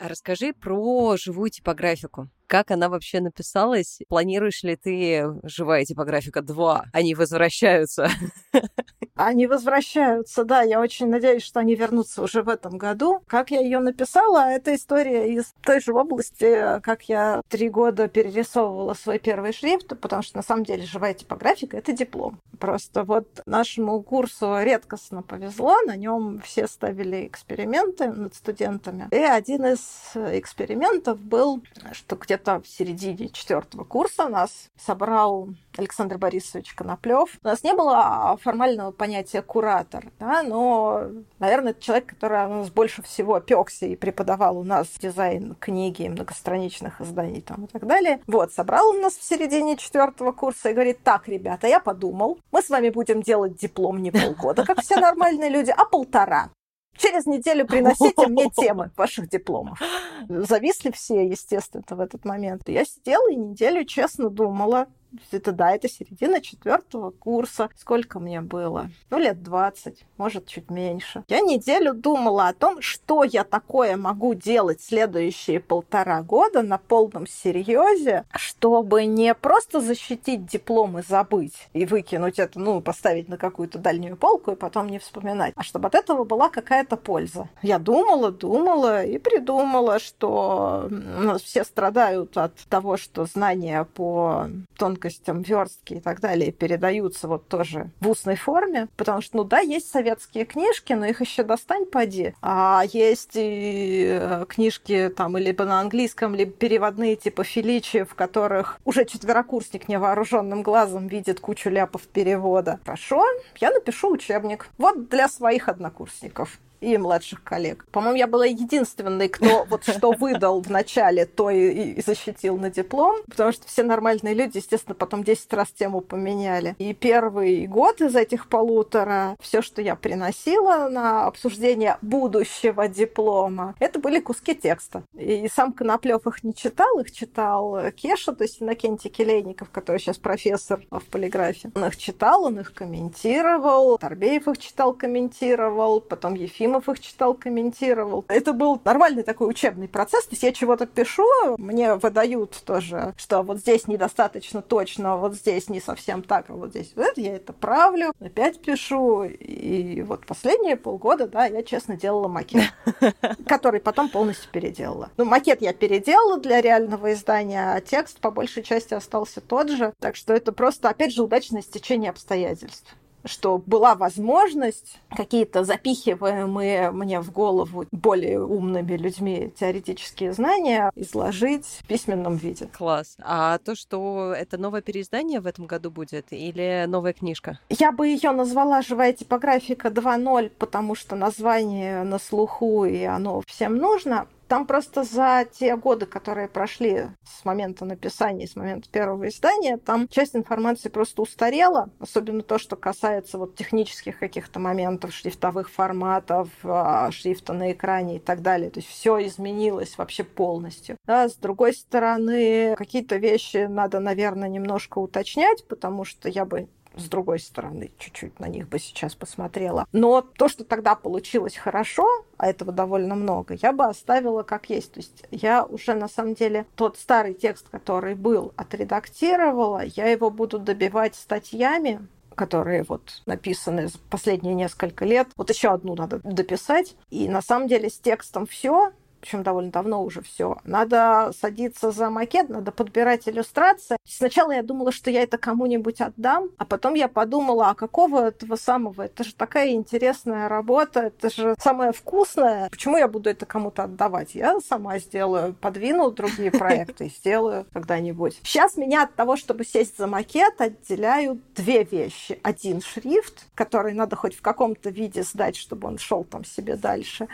Расскажи про живую типографику. Как она вообще написалась? Планируешь ли ты живая типографика 2? Они возвращаются. Они возвращаются, да. Я очень надеюсь, что они вернутся уже в этом году. Как я ее написала, это история из той же области, как я три года перерисовывала свой первый шрифт, потому что на самом деле живая типографика это диплом. Просто вот нашему курсу редкостно повезло, на нем все ставили эксперименты над студентами. И один из экспериментов был, что где-то в середине четвертого курса нас собрал Александр Борисович Коноплев. У нас не было формального понятия куратор, да, но, наверное, это человек, который у нас больше всего пекся и преподавал у нас дизайн книги, многостраничных изданий там, и так далее. Вот, собрал он нас в середине четвертого курса и говорит, так, ребята, я подумал, мы с вами будем делать диплом не полгода, как все нормальные люди, а полтора. Через неделю приносите мне темы ваших дипломов. Зависли все, естественно, в этот момент. Я сидела и неделю честно думала, это да, это середина четвертого курса. Сколько мне было? Ну, лет 20, может, чуть меньше. Я неделю думала о том, что я такое могу делать следующие полтора года на полном серьезе, чтобы не просто защитить диплом и забыть, и выкинуть это, ну, поставить на какую-то дальнюю полку и потом не вспоминать, а чтобы от этого была какая-то польза. Я думала, думала и придумала, что все страдают от того, что знания по тонкому тонкостям верстки и так далее передаются вот тоже в устной форме, потому что, ну да, есть советские книжки, но их еще достань поди, а есть и э, книжки там либо на английском, либо переводные типа Филичи, в которых уже четверокурсник невооруженным глазом видит кучу ляпов перевода. Хорошо, я напишу учебник. Вот для своих однокурсников и младших коллег. По-моему, я была единственной, кто вот что выдал в начале, то и, и защитил на диплом, потому что все нормальные люди, естественно, потом 10 раз тему поменяли. И первый год из этих полутора все, что я приносила на обсуждение будущего диплома, это были куски текста. И сам Коноплев их не читал, их читал Кеша, то есть Иннокентий Келейников, который сейчас профессор в полиграфе. Он их читал, он их комментировал, Торбеев их читал, комментировал, потом Ефим Ефимов их читал, комментировал. Это был нормальный такой учебный процесс. То есть я чего-то пишу, мне выдают тоже, что вот здесь недостаточно точно, вот здесь не совсем так, а вот здесь вот я это правлю, опять пишу. И вот последние полгода, да, я честно делала макет, который потом полностью переделала. Ну, макет я переделала для реального издания, а текст по большей части остался тот же. Так что это просто, опять же, удачное стечение обстоятельств что была возможность какие-то запихиваемые мне в голову более умными людьми теоретические знания изложить в письменном виде. Класс. А то, что это новое переиздание в этом году будет или новая книжка? Я бы ее назвала «Живая типографика 2.0», потому что название на слуху, и оно всем нужно. Там просто за те годы, которые прошли с момента написания, с момента первого издания, там часть информации просто устарела, особенно то, что касается вот технических каких-то моментов, шрифтовых форматов, а, шрифта на экране и так далее. То есть все изменилось вообще полностью. Да, с другой стороны, какие-то вещи надо, наверное, немножко уточнять, потому что я бы с другой стороны, чуть-чуть на них бы сейчас посмотрела. Но то, что тогда получилось хорошо, а этого довольно много, я бы оставила как есть. То есть я уже на самом деле тот старый текст, который был, отредактировала, я его буду добивать статьями, которые вот написаны последние несколько лет. Вот еще одну надо дописать. И на самом деле с текстом все причем довольно давно уже все. Надо садиться за макет, надо подбирать иллюстрации. Сначала я думала, что я это кому-нибудь отдам, а потом я подумала, а какого этого самого? Это же такая интересная работа, это же самое вкусное. Почему я буду это кому-то отдавать? Я сама сделаю, подвину другие проекты, сделаю когда-нибудь. Сейчас меня от того, чтобы сесть за макет, отделяют две вещи. Один шрифт, который надо хоть в каком-то виде сдать, чтобы он шел там себе дальше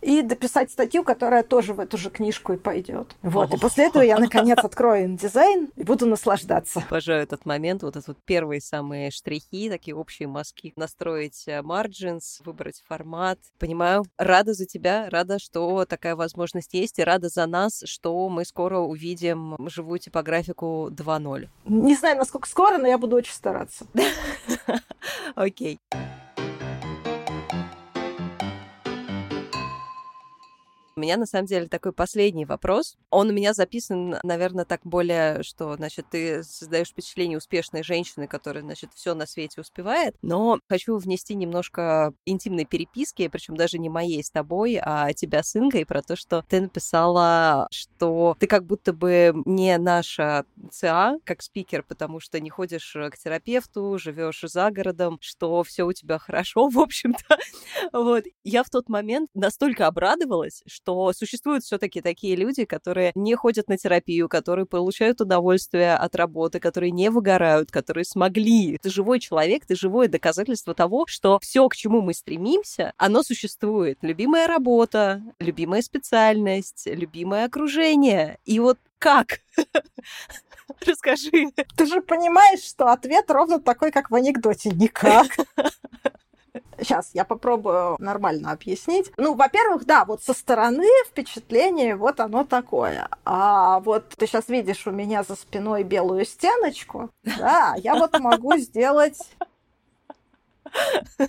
и дописать статью, которая тоже в эту же книжку и пойдет. Вот. И после этого я, наконец, открою индизайн и буду наслаждаться. Обожаю этот момент, вот этот вот первые самые штрихи, такие общие мазки, настроить марджинс, выбрать формат. Понимаю, рада за тебя, рада, что такая возможность есть, и рада за нас, что мы скоро увидим живую типографику 2.0. Не знаю, насколько скоро, но я буду очень стараться. Окей. У меня, на самом деле, такой последний вопрос. Он у меня записан, наверное, так более, что, значит, ты создаешь впечатление успешной женщины, которая, значит, все на свете успевает. Но хочу внести немножко интимной переписки, причем даже не моей с тобой, а тебя с Ингой, про то, что ты написала, что ты как будто бы не наша ЦА, как спикер, потому что не ходишь к терапевту, живешь за городом, что все у тебя хорошо, в общем-то. Вот. Я в тот момент настолько обрадовалась, что что существуют все-таки такие люди, которые не ходят на терапию, которые получают удовольствие от работы, которые не выгорают, которые смогли. Ты живой человек, ты живое доказательство того, что все, к чему мы стремимся, оно существует. Любимая работа, любимая специальность, любимое окружение. И вот как? Расскажи. Ты же понимаешь, что ответ ровно такой, как в анекдоте. Никак. Сейчас я попробую нормально объяснить. Ну, во-первых, да, вот со стороны впечатление вот оно такое. А вот ты сейчас видишь у меня за спиной белую стеночку, да, я вот могу сделать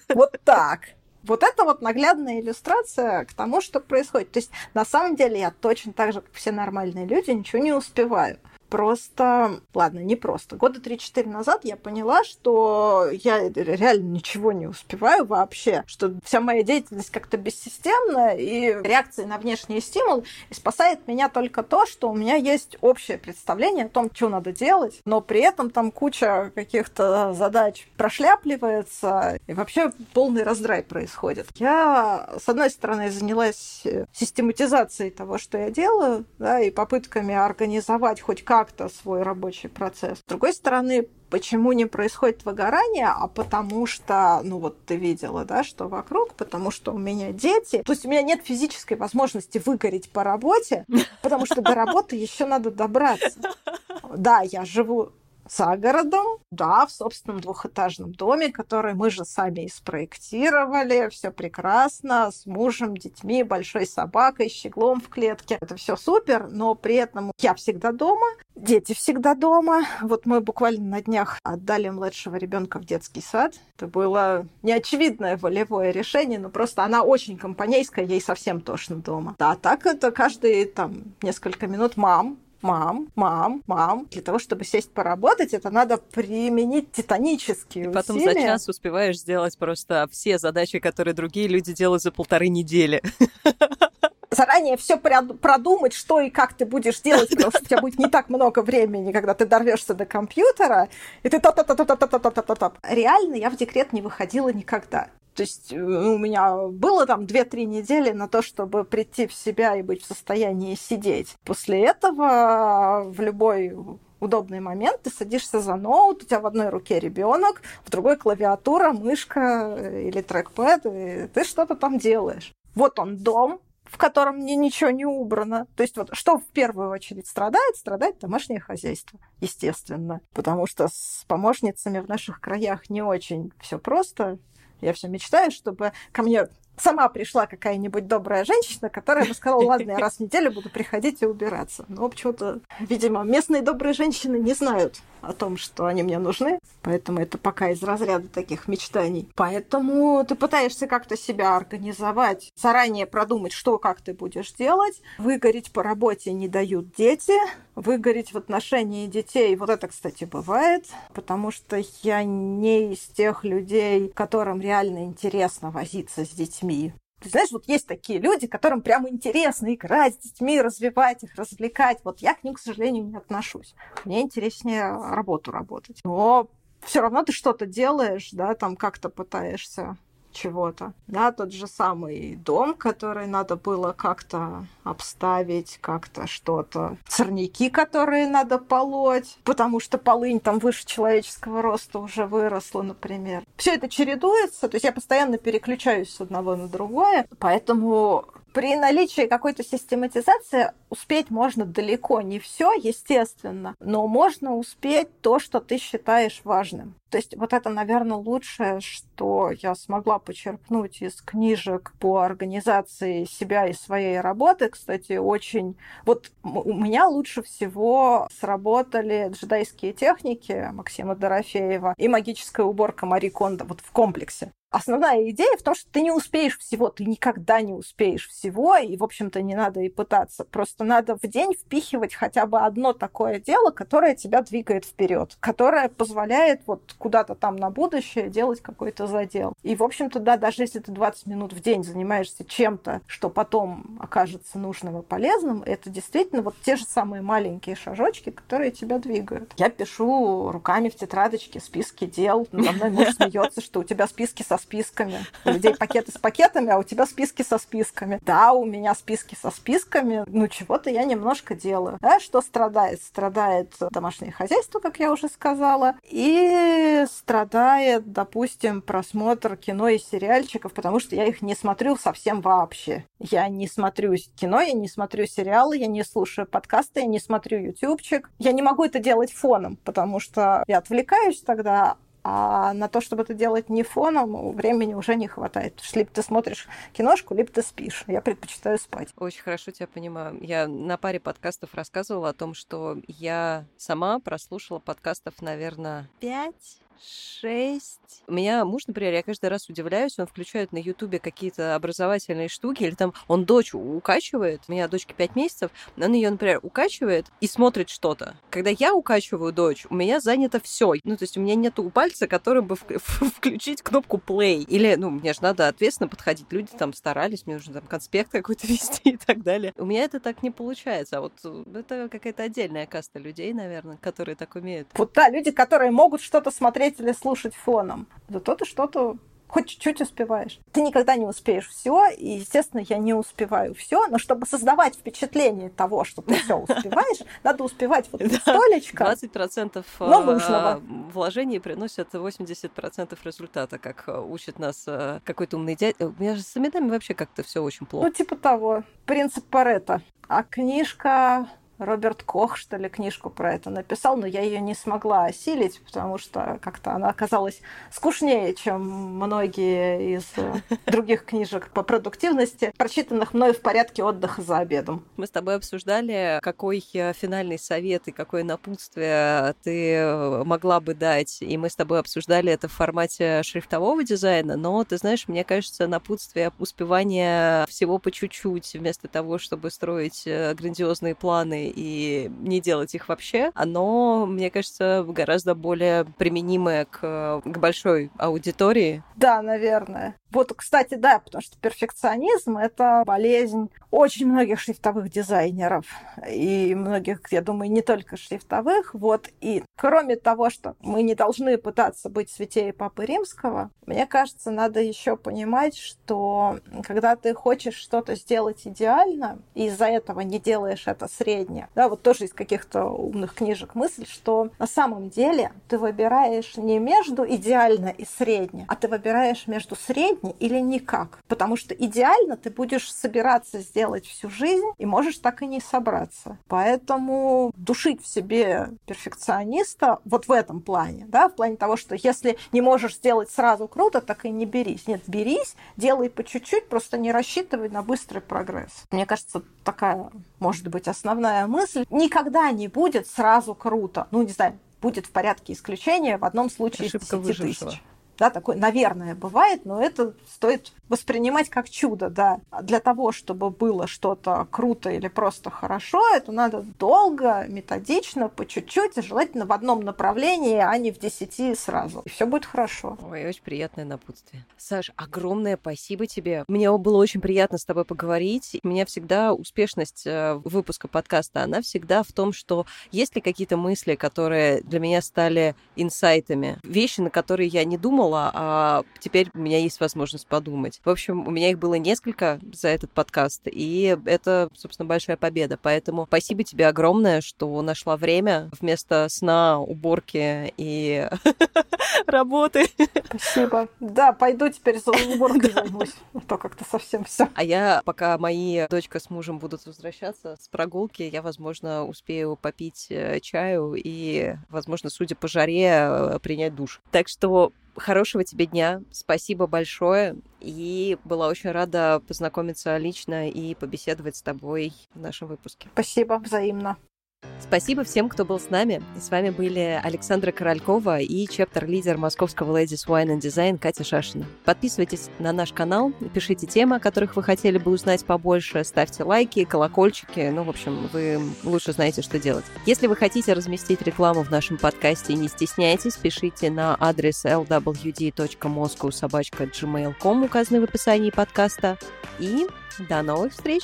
вот так. Вот это вот наглядная иллюстрация к тому, что происходит. То есть, на самом деле, я точно так же, как все нормальные люди, ничего не успеваю. Просто, ладно, не просто. Года 3-4 назад я поняла, что я реально ничего не успеваю вообще, что вся моя деятельность как-то бессистемна, и реакция на внешний стимул и спасает меня только то, что у меня есть общее представление о том, что надо делать, но при этом там куча каких-то задач прошляпливается, и вообще полный раздрай происходит. Я, с одной стороны, занялась систематизацией того, что я делаю, да, и попытками организовать хоть как как-то свой рабочий процесс. С другой стороны, почему не происходит выгорание, а потому что, ну вот ты видела, да, что вокруг, потому что у меня дети, то есть у меня нет физической возможности выгореть по работе, потому что до работы еще надо добраться. Да, я живу за городом, да, в собственном двухэтажном доме, который мы же сами и спроектировали, все прекрасно, с мужем, детьми, большой собакой, щеглом в клетке. Это все супер, но при этом я всегда дома, дети всегда дома. Вот мы буквально на днях отдали младшего ребенка в детский сад. Это было неочевидное волевое решение, но просто она очень компанейская, ей совсем тошно дома. Да, так это каждые там несколько минут мам, мам, мам, мам. Для того, чтобы сесть поработать, это надо применить титанические И потом усилия. за час успеваешь сделать просто все задачи, которые другие люди делают за полторы недели заранее все продумать, что и как ты будешь делать, потому что у тебя будет не так много времени, когда ты дорвешься до компьютера, и ты топ-топ-топ-топ-топ-топ-топ-топ. Реально я в декрет не выходила никогда. То есть э, ну, у меня было там 2-3 недели на то, чтобы прийти в себя и быть в состоянии сидеть. После этого в любой удобный момент, ты садишься за ноут, у тебя в одной руке ребенок, в другой клавиатура, мышка или трекпэд, и ты что-то там делаешь. Вот он дом, в котором мне ничего не убрано. То есть вот что в первую очередь страдает? Страдает домашнее хозяйство, естественно. Потому что с помощницами в наших краях не очень все просто. Я все мечтаю, чтобы ко мне сама пришла какая-нибудь добрая женщина, которая бы сказала, ладно, я раз в неделю буду приходить и убираться. Но почему-то, видимо, местные добрые женщины не знают о том, что они мне нужны, поэтому это пока из разряда таких мечтаний. Поэтому ты пытаешься как-то себя организовать, заранее продумать, что как ты будешь делать. Выгореть по работе не дают дети, выгореть в отношении детей, вот это, кстати, бывает, потому что я не из тех людей, которым реально интересно возиться с детьми. Ты знаешь, вот есть такие люди, которым прямо интересно играть с детьми, развивать их, развлекать. Вот я к ним, к сожалению, не отношусь. Мне интереснее работу работать. Но все равно ты что-то делаешь, да, там как-то пытаешься чего-то. Да, тот же самый дом, который надо было как-то обставить, как-то что-то. Сорняки, которые надо полоть, потому что полынь там выше человеческого роста уже выросла, например. Все это чередуется, то есть я постоянно переключаюсь с одного на другое, поэтому При наличии какой-то систематизации успеть можно далеко не все, естественно, но можно успеть то, что ты считаешь важным. То есть вот это, наверное, лучшее, что я смогла почерпнуть из книжек по организации себя и своей работы. Кстати, очень... Вот у меня лучше всего сработали джедайские техники Максима Дорофеева и магическая уборка Мари Кондо вот в комплексе. Основная идея в том, что ты не успеешь всего, ты никогда не успеешь всего, и, в общем-то, не надо и пытаться. Просто надо в день впихивать хотя бы одно такое дело, которое тебя двигает вперед, которое позволяет вот куда-то там на будущее делать какой-то задел. И, в общем-то, да, даже если ты 20 минут в день занимаешься чем-то, что потом окажется нужным и полезным, это действительно вот те же самые маленькие шажочки, которые тебя двигают. Я пишу руками в тетрадочке списки дел. Надо мной муж смеется, что у тебя списки со списками. У людей пакеты с пакетами, а у тебя списки со списками. Да, у меня списки со списками. Ну, чего-то я немножко делаю. Да, что страдает? Страдает домашнее хозяйство, как я уже сказала. И страдает, допустим, просмотр кино и сериальчиков, потому что я их не смотрю совсем вообще. Я не смотрю кино, я не смотрю сериалы, я не слушаю подкасты, я не смотрю ютубчик. Я не могу это делать фоном, потому что я отвлекаюсь тогда, а на то, чтобы это делать не фоном, времени уже не хватает. либо ты смотришь киношку, либо ты спишь. Я предпочитаю спать. Очень хорошо тебя понимаю. Я на паре подкастов рассказывала о том, что я сама прослушала подкастов, наверное, пять шесть. Меня муж, например, я каждый раз удивляюсь, он включает на Ютубе какие-то образовательные штуки, или там он дочь укачивает, у меня дочке пять месяцев, он ее, например, укачивает и смотрит что-то. Когда я укачиваю дочь, у меня занято все. Ну, то есть у меня нет пальца, которым бы включить кнопку play. Или, ну, мне же надо ответственно подходить. Люди там старались, мне нужно там конспект какой-то вести и так далее. У меня это так не получается. А вот э, это какая-то отдельная каста людей, наверное, которые так умеют. Вот да, люди, которые могут что-то смотреть или слушать фоном. Зато ты что-то хоть чуть-чуть успеваешь. Ты никогда не успеешь все, и, естественно, я не успеваю все, но чтобы создавать впечатление того, что ты все успеваешь, надо успевать вот столечко. 20% но нужного. вложений приносят 80% результата, как э, учит нас э, какой-то умный дядя. У меня же с именами вообще как-то все очень плохо. Ну, типа того. Принцип Парета. А книжка Роберт Кох, что ли, книжку про это написал, но я ее не смогла осилить, потому что как-то она оказалась скучнее, чем многие из э, других книжек по продуктивности, прочитанных мной в порядке отдыха за обедом. Мы с тобой обсуждали, какой э, финальный совет и какое напутствие ты э, могла бы дать, и мы с тобой обсуждали это в формате шрифтового дизайна, но, ты знаешь, мне кажется, напутствие успевания всего по чуть-чуть, вместо того, чтобы строить грандиозные планы и не делать их вообще, оно, мне кажется, гораздо более применимое к, к большой аудитории. Да, наверное. Вот, кстати, да, потому что перфекционизм — это болезнь очень многих шрифтовых дизайнеров. И многих, я думаю, не только шрифтовых. Вот. И кроме того, что мы не должны пытаться быть святее Папы Римского, мне кажется, надо еще понимать, что когда ты хочешь что-то сделать идеально, и из-за этого не делаешь это среднее, да, вот тоже из каких-то умных книжек мысль, что на самом деле ты выбираешь не между идеально и средне, а ты выбираешь между сегодня или никак. Потому что идеально ты будешь собираться сделать всю жизнь и можешь так и не собраться. Поэтому душить в себе перфекциониста вот в этом плане, да, в плане того, что если не можешь сделать сразу круто, так и не берись. Нет, берись, делай по чуть-чуть, просто не рассчитывай на быстрый прогресс. Мне кажется, такая может быть основная мысль. Никогда не будет сразу круто. Ну, не знаю, будет в порядке исключения в одном случае Ошибка из 10 выжившего. тысяч да, такое, наверное, бывает, но это стоит воспринимать как чудо, да. Для того, чтобы было что-то круто или просто хорошо, это надо долго, методично, по чуть-чуть, желательно в одном направлении, а не в десяти сразу. И все будет хорошо. Ой, очень приятное напутствие. Саш, огромное спасибо тебе. Мне было очень приятно с тобой поговорить. У меня всегда успешность э, выпуска подкаста, она всегда в том, что есть ли какие-то мысли, которые для меня стали инсайтами, вещи, на которые я не думала, думала, а теперь у меня есть возможность подумать. В общем, у меня их было несколько за этот подкаст, и это, собственно, большая победа. Поэтому спасибо тебе огромное, что нашла время вместо сна, уборки и работы. Спасибо. Да, пойду теперь за уборкой займусь. А то как-то совсем все. А я, пока мои дочка с мужем будут возвращаться с прогулки, я, возможно, успею попить э, чаю и, возможно, судя по жаре, э, принять душ. Так что хорошего тебе дня, спасибо большое, и была очень рада познакомиться лично и побеседовать с тобой в нашем выпуске. Спасибо, взаимно. Спасибо всем, кто был с нами. С вами были Александра Королькова и чептер-лидер московского Ladies Wine and Design Катя Шашина. Подписывайтесь на наш канал, пишите темы, о которых вы хотели бы узнать побольше, ставьте лайки, колокольчики, ну, в общем, вы лучше знаете, что делать. Если вы хотите разместить рекламу в нашем подкасте, не стесняйтесь, пишите на адрес lwd.moscow.gmail.com, указанный в описании подкаста. И до новых встреч!